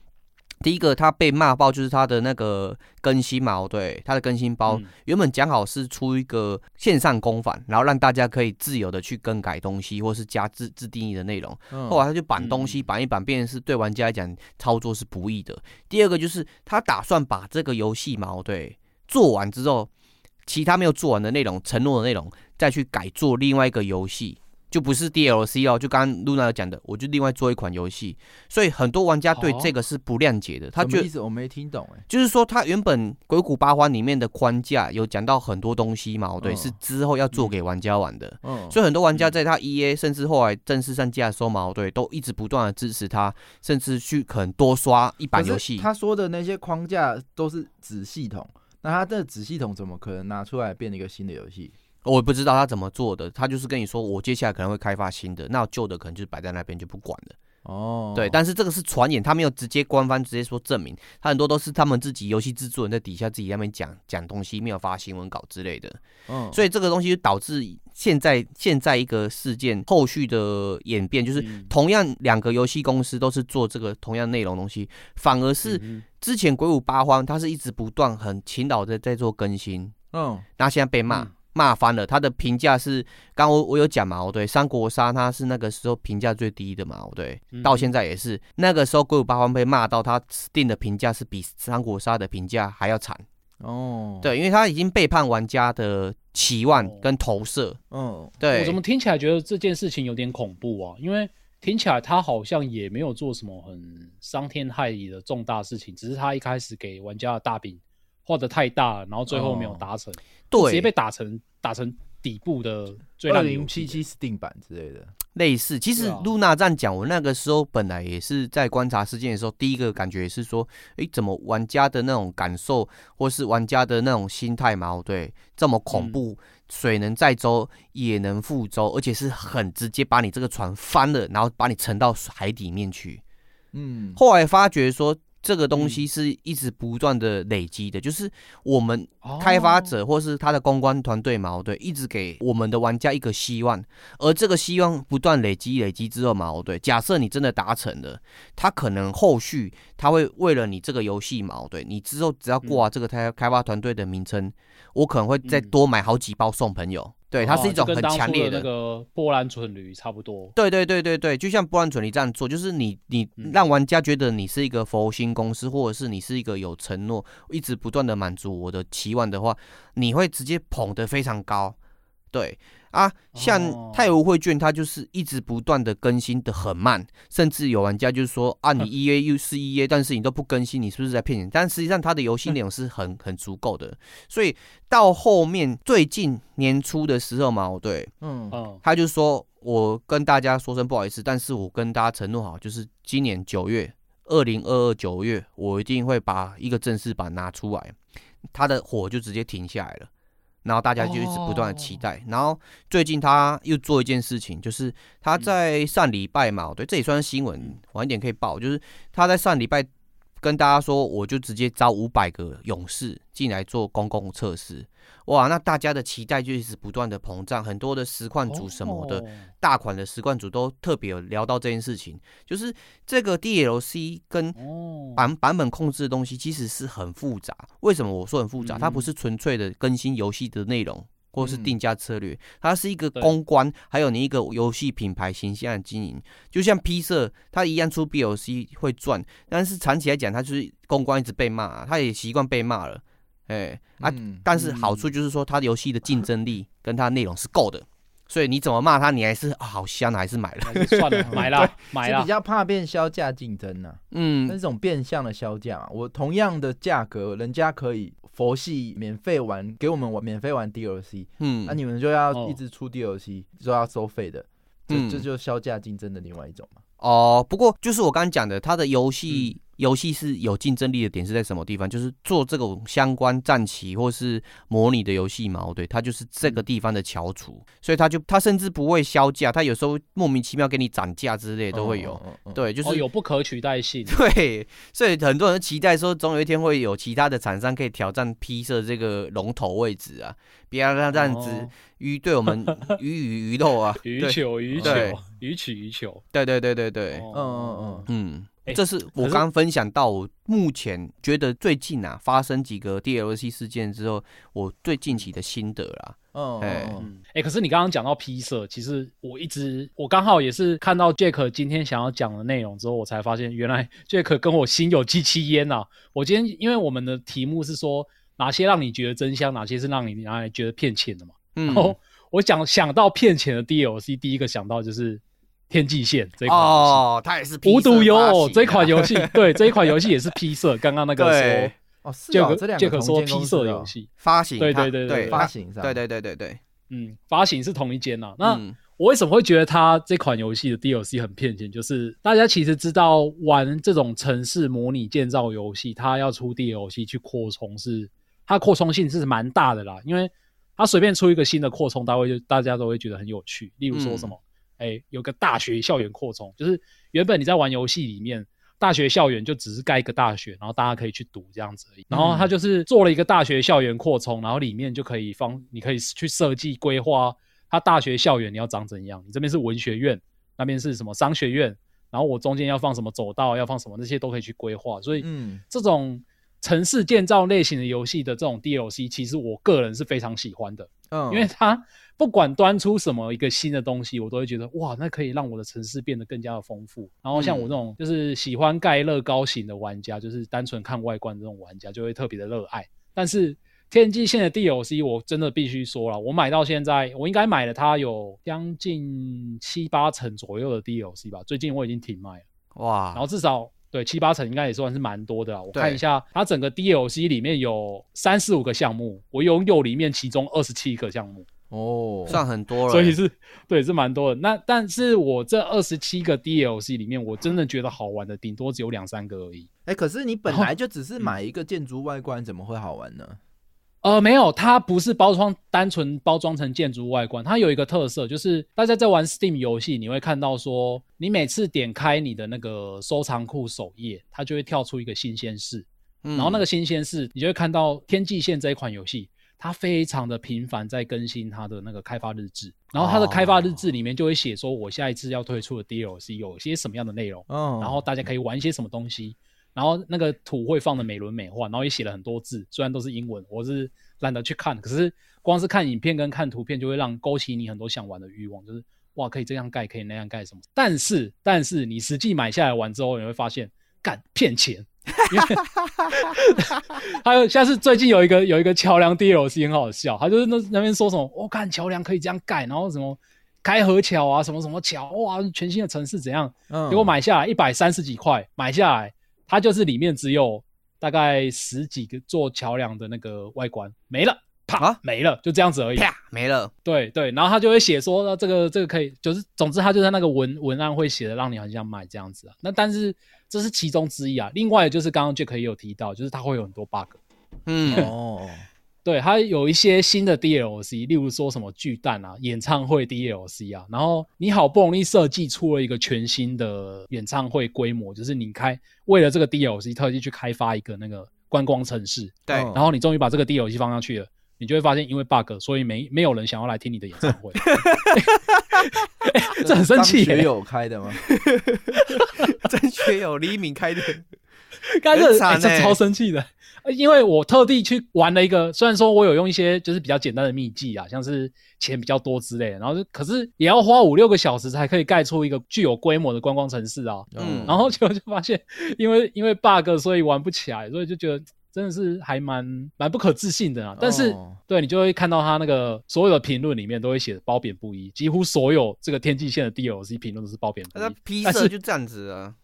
第一个他被骂爆就是他的那个更新嘛，哦对，他的更新包、嗯原本讲好是出一个线上公版，然后让大家可以自由的去更改东西，或是加自自定义的内容。嗯后来他就板东西嗯板一板，变成是对玩家来讲操作是不易的。第二个就是他打算把这个游戏嘛，哦对，做完之后，其他没有做完的内容、承诺的内容，再去改做另外一个游戏，就不是 DLC 哦。就刚刚露娜讲的，我就另外做一款游戏，所以很多玩家对哦这个是不谅解的。他觉得意思？我没听懂哎。就是说，他原本《鬼谷八荒》里面的框架有讲到很多东西嘛，哦对，嗯是之后要做给玩家玩的。嗯，所以很多玩家在他 E A 甚至后来正式上架的时候嘛，哦对，都一直不断的支持他，甚至去可能多刷一版游戏。他说的那些框架都是子系统，那他的子系统怎么可能拿出来变一个新的游戏？我不知道他怎么做的，他就是跟你说，我接下来可能会开发新的，那旧的可能就是摆在那边就不管了。哦，对，但是这个是传言，他没有直接官方直接说证明，他很多都是他们自己游戏制作人在底下自己在那边讲讲东西，没有发新闻稿之类的。嗯，所以这个东西就导致现在现在一个事件后续的演变，就是嗯同样两个游戏公司都是做这个同样内容东西，反而是嗯之前鬼舞八荒，他是一直不断很勤劳的在做更新，嗯那现在被骂。嗯骂翻了，他的评价是，刚刚我我有讲嘛，哦对，三国杀他是那个时候评价最低的嘛，哦对，嗯。到现在也是，那个时候鬼谷八荒被骂到他定的评价是比三国杀的评价还要惨，哦，，对，因为他已经背叛玩家的期望哦。跟投射，嗯。对，我怎么听起来觉得这件事情有点恐怖啊？因为听起来他好像也没有做什么很伤天害理的重大事情，只是他一开始给玩家的大饼画的太大了，然后最后没有达成，对直接被打成打成底部的最二烂零七七 Steam 版之类的，类似，其实露娜这样讲，我那个时候本来也是在观察事件的时候，第一个感觉也是说，诶，怎么玩家的那种感受，或是玩家的那种心态嘛，哦对，这么恐怖，水能载舟也能覆舟，而且是很直接把你这个船翻了，然后把你沉到海底面去。嗯，后来发觉说，这个东西是一直不断的累积的，就是我们开发者或是他的公关团队嘛，哦对，一直给我们的玩家一个希望，而这个希望不断累积累积之后嘛，哦对，假设你真的达成了，他可能后续他会为了你这个游戏嘛，哦对，你之后只要挂这个开开发团队的名称，我可能会再嗯。多买好几包送朋友，对，它是一种很强烈的那个波兰蠢驴差不多。对对对对对，就像波兰蠢驴这样做，就是你你嗯让玩家觉得你是一个佛心公司，或者是你是一个有承诺，一直不断的满足我的期望的话，你会直接捧得非常高。对啊，像哦太湖绘卷，它就是一直不断的更新的很慢，甚至有玩家就是说啊，你 E A 又是 E A，但是你都不更新，你是不是在骗人？但实际上它的游戏内容是很很足够的，所以到后面最近年初的时候嘛，对，嗯嗯，他就说：“我跟大家说声不好意思，但是我跟大家承诺好，就是今年九月，二零二二九月，我一定会把一个正式版拿出来。”他的火就直接停下来了，然后大家就一直不断的期待。然后最近他又做一件事情，就是他在上礼拜嘛，对，这也算是新闻，晚一点可以报，就是他在上礼拜跟大家说，我就直接招五百个勇士进来做公共测试，哇，那大家的期待就一直不断的膨胀，很多的实况组什么的，哦大款的实况组都特别有聊到这件事情，就是这个 DLC 跟哦，版版本控制的东西其实是很复杂。为什么我说很复杂？它不是纯粹的更新游戏的内容。或是嗯定价策略，它是一个公关，还有你一个游戏品牌形象的经营。就像 P 社，它一样出 BOC 会赚，但是长期来讲，它就是公关一直被骂、啊，它也习惯被骂了。哎、啊，嗯但是好处就是说，它游戏的竞争力跟它内容是够的，所以你怎么骂它，你还是、啊、好香啊，还是买了。还是算了，买了 买了比，较怕变销价竞争呐、那嗯那，种变相的销价嘛。我同样的价格，人家可以佛系免费玩，给我们玩免费玩 DLC，嗯，那、你们就要哦一直出 DLC，就要收费的，这、嗯。这就是销价竞争的另外一种嘛。哦，不过就是我刚刚讲的，它的游嗯。戏游戏是有竞争力的点是在什么地方？就是做这种相关战棋或是模拟的游戏嘛，哦对，它就是这嗯个地方的翘楚，所以它就它甚至不会销价，它有时候莫名其妙给你涨价之类都会有，对，就是、哦，有不可取代性，对，所以很多人期待说，总有一天会有其他的厂商可以挑战 P 社这个龙头位置啊，不要让这样子哦鱼对我们 鱼鱼鱼肉啊，鱼对球鱼球鱼取鱼球，对对对对对，嗯嗯嗯嗯，哎这是我刚刚分享到，我目前觉得最近啊发生几个 DLC 事件之后，我最近期的心得啦。嗯哎可是你刚刚讲到 P 社，其实我一直我刚好也是看到 Jack 今天想要讲的内容之后，我才发现原来 Jack 跟我心有戚戚焉呐。我今天因为我们的题目是说哪些让你觉得真香，哪些是让你拿来觉得骗钱的嘛。嗯然，后我讲想到骗钱的 DLC，第一个想到就是天际线这一款游戏。哦，它也是 P 无独有偶，行这款游戏 对这一款游戏也是 P 社，刚刚那个对。说哦，是哦，Jack 这两个说 P 社游戏，发行，对对对对对发行上，对对对对对。嗯，发行是同一间呐、那、嗯。我为什么会觉得它这款游戏的 DLC 很骗钱？就是大家其实知道玩这种城市模拟建造游戏，它要出 DLC 去扩充是它扩充性是蛮大的啦，因为它随便出一个新的扩充，大家就大家都会觉得很有趣。例如说什么，哎、有个大学校园扩充，就是原本你在玩游戏里面。大学校园就只是盖一个大学，然后大家可以去读这样子而已。然后它就是做了一个大学校园扩充，然后里面就可以放，你可以去设计规划它大学校园你要长怎样。你这边是文学院，那边是什么商学院，然后我中间要放什么走道，要放什么，那些都可以去规划。所以嗯这种城市建造类型的游戏的这种 DLC，其实我个人是非常喜欢的。嗯，因为它不管端出什么一个新的东西，我都会觉得哇，那可以让我的城市变得更加的丰富。然后像我这种就是喜欢盖乐高型的玩家，就是单纯看外观这种玩家，就会特别的热爱。但是天际线的 DLC，我真的必须说了，我买到现在，我应该买了它有将近七八成左右的 DLC 吧。最近我已经停卖了，哇，然后至少。对，七八成应该也算是蛮多的啦。我看一下，它整个 DLC 里面有三十五个项目，我拥有里面其中二十七个项目。哦，算很多了，所以是对是蛮多的。那但是我这二十七个 DLC 里面，我真的觉得好玩的，顶多只有两三个而已。哎，可是你本来就只是买一个建筑外观，怎么会好玩呢？呃，没有，它不是包装单纯包装成建筑外观，它有一个特色，就是大家在玩 Steam 游戏，你会看到说，你每次点开你的那个收藏库首页，它就会跳出一个新鲜事，嗯，然后那个新鲜事，你就会看到《天际线》这一款游戏，它非常的频繁在更新它的那个开发日志，然后它的开发日志里面就会写说，我下一次要推出的 DLC 有些什么样的内容，哦，然后大家可以玩一些什么东西，然后那个图会放的美轮美奂，然后也写了很多字，虽然都是英文，我是懒得去看，可是光是看影片跟看图片就会让勾起你很多想玩的欲望，就是哇，可以这样盖，可以那样盖什么。但是，但是你实际买下来玩之后，你会发现，干骗钱。还有像是最近有一个有一个桥梁 DLC 很好笑，他就是那那边说什么，我、哦、看桥梁可以这样盖，然后什么开河桥啊，什么什么桥，哇，全新的城市怎样？嗯结果买下来一百三十几块，买下来它就是里面只有大概十几个座桥梁的那个外观没了，啪、啊没了，就这样子而已。啪没了，对对，然后他就会写说，那这个这个可以，就是总之他就在那个文文案会写的，让你很想买这样子啊。那但是这是其中之一啊，另外就是刚刚 Jack 也有提到，就是它会有很多 bug。嗯，哦，对，它有一些新的 DLC，例如说什么巨蛋啊、演唱会 DLC 啊，然后你好不容易设计出了一个全新的演唱会规模，就是你开为了这个 DLC 特地去开发一个那个观光城市，对，嗯然后你终于把这个 DLC 放上去了，你就会发现因为 bug，所以没没有人想要来听你的演唱会，这很生气学友开的吗？真学友黎明开的，刚才这很惨欸哎这超生气的，呃因为我特地去玩了一个，虽然说我有用一些就是比较简单的秘技啊，像是钱比较多之类的，然后就可是也要花五六个小时才可以盖出一个具有规模的观光城市啊。嗯然后结果就发现，因为因为 bug，所以玩不起来，所以就觉得真的是还蛮蛮不可置信的啊。但是、哦对你就会看到他那个所有的评论里面都会写褒贬不一，几乎所有这个天际线的 DLC 评论都是褒贬不那一。批但是色就这样子啊。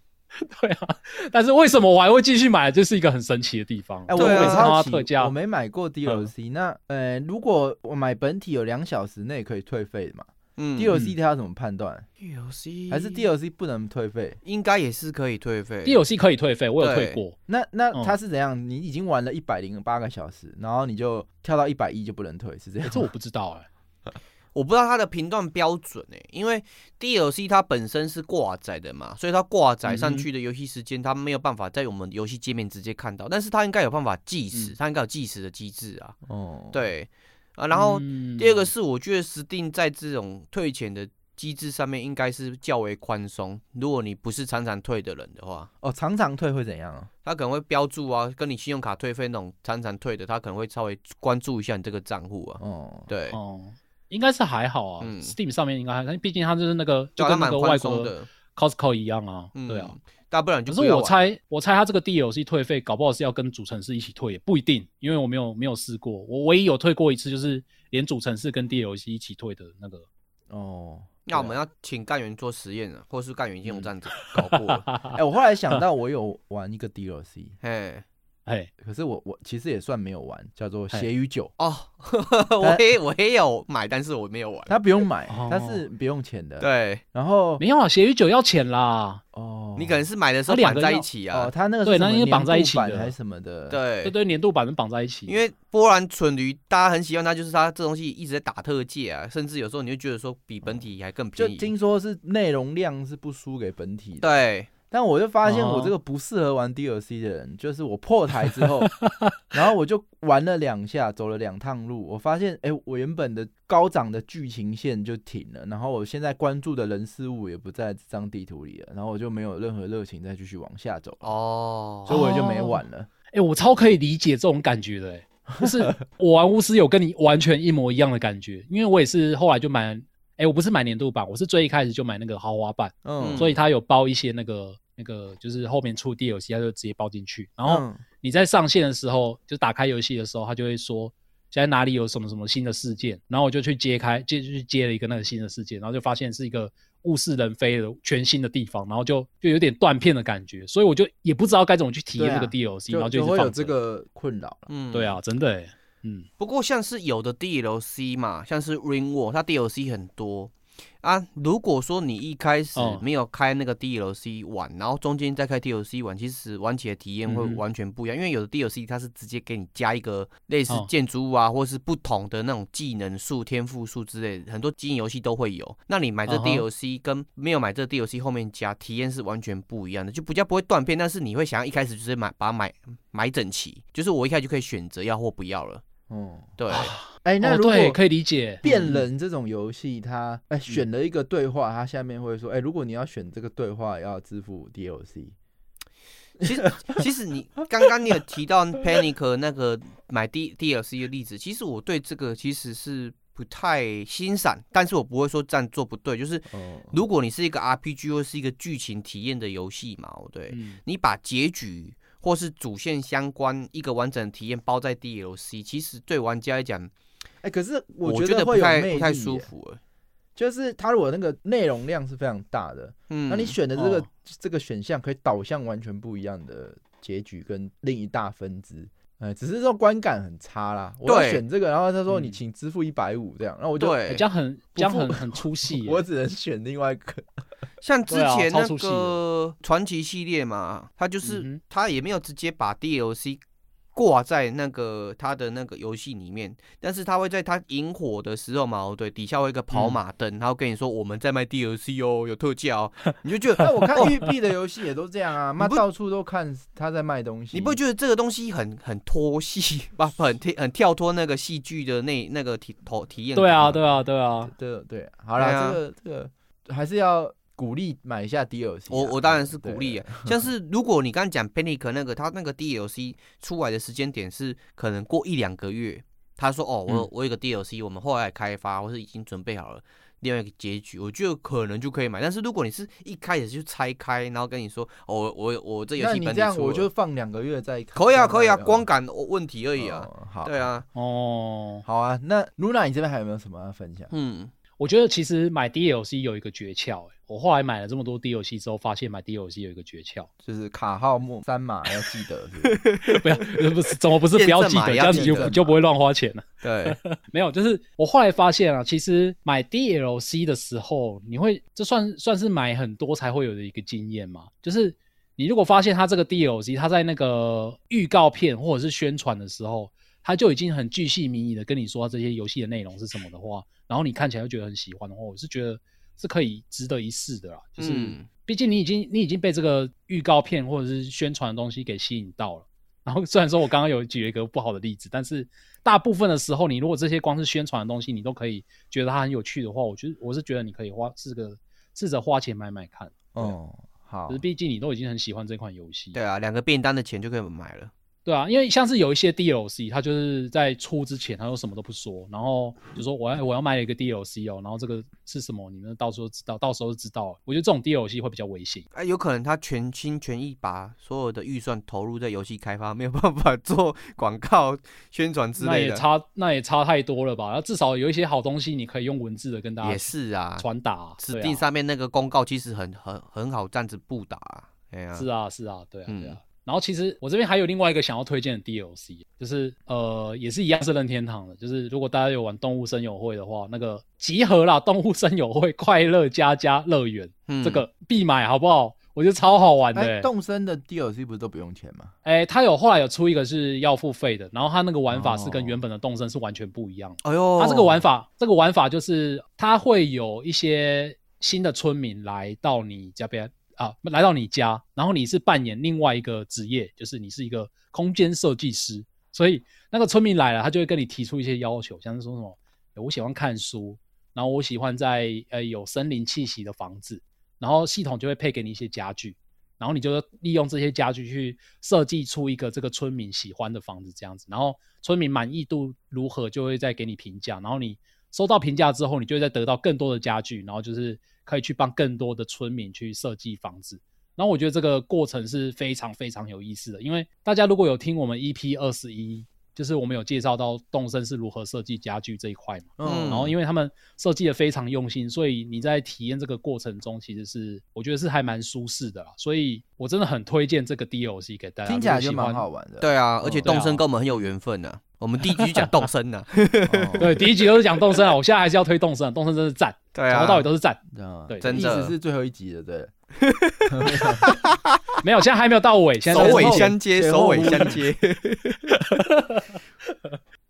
对啊，但是为什么我还会继续买？这是一个很神奇的地方。哎，我对啊我每次它特价，嗯我没买过 DLC。那呃，如果我买本体有两小时内可以退费的嘛嗯？DLC 它要怎么判断？DLC 还是 DLC 不能退费？应该也是可以退费。DLC 可以退费，我有退对过。那那嗯它是怎样？你已经玩了一百零八个小时，然后你就跳到一百一就不能退，是这样？欸这我不知道哎、我不知道它的评断标准诶、因为 DLC 它本身是挂载的嘛，所以它挂载上去的游戏时间，它没有办法在我们游戏界面直接看到，但是它应该有办法计时，嗯它应该有计时的机制啊。哦，，对啊，然后嗯第二个是我觉得 Steam 在这种退钱的机制上面应该是较为宽松，如果你不是常常退的人的话。哦，常常退会怎样啊？他可能会标注啊，跟你信用卡退费那种常常退的，他可能会稍微关注一下你这个账户啊。哦，对，哦，应该是还好啊、嗯 s t e a m 上面应该还，毕竟它就是那个就跟那个外国的。Costco 一样啊。嗯，对啊，，大不然就可是我猜，我猜它这个 DLC 退费，搞不好是要跟主城市一起退，也不一定，因为我没有没有试过。我唯一有退过一次，就是连主城市跟 DLC 一起退的那个。哦，那我们要请干员做实验了，或是干员已经有嗯这样子搞过了。哎，我后来想到我有玩一个 DLC，嘿，哎，可是我我其实也算没有玩，叫做嘿《血与酒哦，我也我也有买，但是我没有玩》，。它不用买哦，它是不用钱的。，对然后没有啊，血与酒要钱啦。哦，你可能是买的时候绑在一起啊哦，起啊。它那个对那应该绑在一起还是什么的？，对对，对，年度版能绑在一起。因为波兰蠢驴大家很喜欢它，就是它这东西一直在打特价啊，甚至有时候你会觉得说比本体还更就便宜。就听说是内容量是不输给本体的。对，但我就发现我哦这个不适合玩 DLC 的人，就是我破台之后，然后我就玩了两下，走了两趟路，我发现，哎、我原本的高涨的剧情线就停了，然后我现在关注的人事物也不在这张地图里了，然后我就没有任何热情再继续往下走，哦，所以我也就没玩了。哎、我超可以理解这种感觉的、欸，就是我玩巫师有跟你完全一模一样的感觉，因为我也是后来就买，哎、我不是买年度版，我是最一开始就买那个豪华版，嗯，所以它有包一些那个那个就是后面出 DLC，它就直接包进去，然后嗯。你在上线的时候，就打开游戏的时候，它就会说现在哪里有什么什么新的事件，然后我就去揭开，接就去接了一个那个新的事件，然后就发现是一个物是人非的全新的地方，然后就就有点断片的感觉，所以我就也不知道该怎么去体验这个 DLC，、然后就一直放就会有这。个困扰了。嗯。对啊，真的欸，嗯，不过像是有的 DLC 嘛，像是 Ring War，它 DLC 很多啊。如果说你一开始哦没有开那个 DLC 玩，然后中间再开 DLC 玩，其实玩起来体验会完全不一样。因为有的 DLC 它是直接给你加一个类似哦建筑物啊，或是不同的那种技能数、天赋数之类的，很多经营游戏都会有。那你买这 DLC 跟没有买这 DLC 后面加，体验是完全不一样的，就比较不会断片，但是你会想要一开始就是买把它买买整齐，就是我一开始就可以选择要或不要了。嗯，对，哎、那哦，如果、对，可以理解。变嗯人这种游戏，它哎、选了一个对话，它下面会说，哎、如果你要选这个对话，要支付 DLC。其实，其实你刚刚你有提到 Panic 那个买 D DLC 的例子，其实我对这个其实是不太欣赏，但是我不会说这样做不对。就是哦，如果你是一个 RPG 或是一个剧情体验的游戏嘛，对，嗯你把结局或是主线相关一个完整的体验包在 DLC，其实对玩家来讲，哎、可是我觉得不太会有魅不太舒服欸。就是它如果那个内容量是非常大的，嗯，那你选的这个、哦这个选项可以导向完全不一样的结局跟另一大分支。哎，只是说观感很差啦。我要选这个，然后他说嗯你请支付一百五这样，然后我就对欸这样很这样不很很出戏。我只能选另外一个。像之前那个传奇系列嘛，它就是、它也没有直接把 DLC 挂在那个它的那个游戏里面，但是它会在它引火的时候嘛，哦对，底下会有一个跑马灯，然后跟你说我们在卖 DLC 哦，有特价哦，你就觉得那 我看育碧的游戏也都这样啊，妈到处都看他在卖东西。你不会觉得这个东西很很脱戏，不很跳很跳脱那个戏剧的那那个体头体验？对啊，对啊，对啊，对对，好啦，对啊。这个这个还是要鼓励买一下 DLC 啊。我我当然是鼓励啊，像是如果你刚刚讲 Panic 那个，他那个 DLC 出来的时间点是可能过一两个月，他说哦，我我有个 DLC，我们后来开发或是已经准备好了另外一个结局，我觉得可能就可以买。但是如果你是一开始就拆开，然后跟你说哦，我我我这游戏那你这样我就放两个月再看可以啊，可以啊，光感问题而已啊，哦好，对啊，哦，好啊。那 Luna，你这边还有没有什么要分享？嗯，我觉得其实买 DLC 有一个诀窍、欸，我后来买了这么多 DLC 之后，发现买 DLC 有一个诀窍，就是卡号末三码要记得，是不是 不要不是怎么不是不要记得，这样子就就不会乱花钱了。对，没有，就是我后来发现啊，其实买 DLC 的时候，你会这算算是买很多才会有的一个经验嘛？就是你如果发现它这个 DLC，它在那个预告片或者是宣传的时候，它就已经很巨细靡遗的跟你说这些游戏的内容是什么的话，然后你看起来就觉得很喜欢的话，我是觉得是可以值得一试的啦。就是、嗯毕竟你已经你已经被这个预告片或者是宣传的东西给吸引到了。然后虽然说我刚刚有举了一个不好的例子，但是大部分的时候，你如果这些光是宣传的东西，你都可以觉得它很有趣的话，我觉得我是觉得你可以花试个试着花钱买买看。哦，好就是，毕竟你都已经很喜欢这款游戏。对啊，两个便当的钱就可以买了。对啊，因为像是有一些 DLC，它就是在出之前，它又什么都不说，然后就说我要我要买一个 DLC 哦，然后这个是什么，你们到时候知道，到时候就知道。我觉得这种 DLC 会比较危险。哎、有可能他全心全意把所有的预算投入在游戏开发，没有办法做广告宣传之类的那也。差那也差太多了吧？那至少有一些好东西，你可以用文字的跟大家也是啊，传达啊。指定上面那个公告其实很很很好这样子布达、啊。哎呀、是啊，是啊，对啊，对啊。嗯然后其实我这边还有另外一个想要推荐的 DLC，就是呃也是一样是任天堂的，就是如果大家有玩动物森友会的话，那个集合啦，动物森友会快乐家家乐园、嗯这个必买好不好？我觉得超好玩的。动森的 DLC 不是都不用钱吗？哎、它有后来有出一个是要付费的，然后它那个玩法是跟哦原本的动森是完全不一样的。哎呦，它这个玩法，这个玩法就是它会有一些新的村民来到你家边啊，来到你家，然后你是扮演另外一个职业，就是你是一个空间设计师，所以那个村民来了，他就会跟你提出一些要求，像是说什么，我喜欢看书，然后我喜欢在呃有森林气息的房子，然后系统就会配给你一些家具。然后你就利用这些家具去设计出一个这个村民喜欢的房子，这样子，然后村民满意度如何，就会再给你评价。然后你收到评价之后，你就会再得到更多的家具，然后就是可以去帮更多的村民去设计房子。然后我觉得这个过程是非常非常有意思的，因为大家如果有听我们 EP 二十一，就是我们有介绍到动森是如何设计家具这一块嘛。嗯然后因为他们设计的非常用心，所以你在体验这个过程中，其实是我觉得是还蛮舒适的啦。所以我真的很推荐这个 DLC 给大家，听起来就蛮好玩的。对啊，而且动森跟我们很有缘分呢、我们第一局就讲动身呢、哦对，第一集都是讲动身啊，我现在还是要推动身啊，动身真是赞，对啊，从头到尾都是赞。嗯对意真的思是最后一集的，对了。没有，现在还没有到尾，现在首尾相接，首尾相接。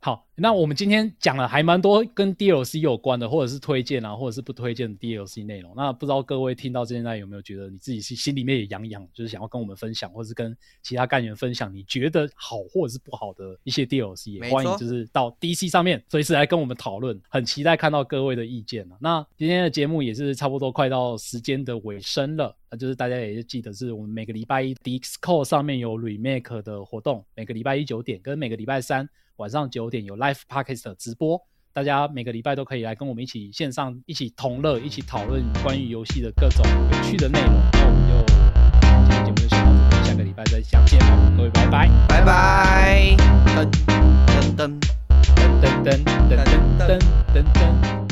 好，那我们今天讲了还蛮多跟 DLC 有关的，或者是推荐啊，或者是不推荐的 DLC 内容。那不知道各位听到现在有没有觉得你自己是心里面也痒痒，就是想要跟我们分享，或者是跟其他干员分享你觉得好或者是不好的一些 DLC，也欢迎就是到 DC 上面随时来跟我们讨论，很期待看到各位的意见啊。那今天的节目也是差不多快到时间的尾声了，那就是大家也是记得是我们每个礼拜一 Discord 上面有 Remake 的活动，每个礼拜一九点跟每个礼拜三晚上九点有 Live Podcast 的直播，大家每个礼拜都可以来跟我们一起线上一起同乐，一起讨论关于游戏的各种有趣的内容。那我们就今天节目就先到这里，下个礼拜再相见吧，各位拜拜。拜拜。噔噔噔。噔噔噔噔噔噔噔。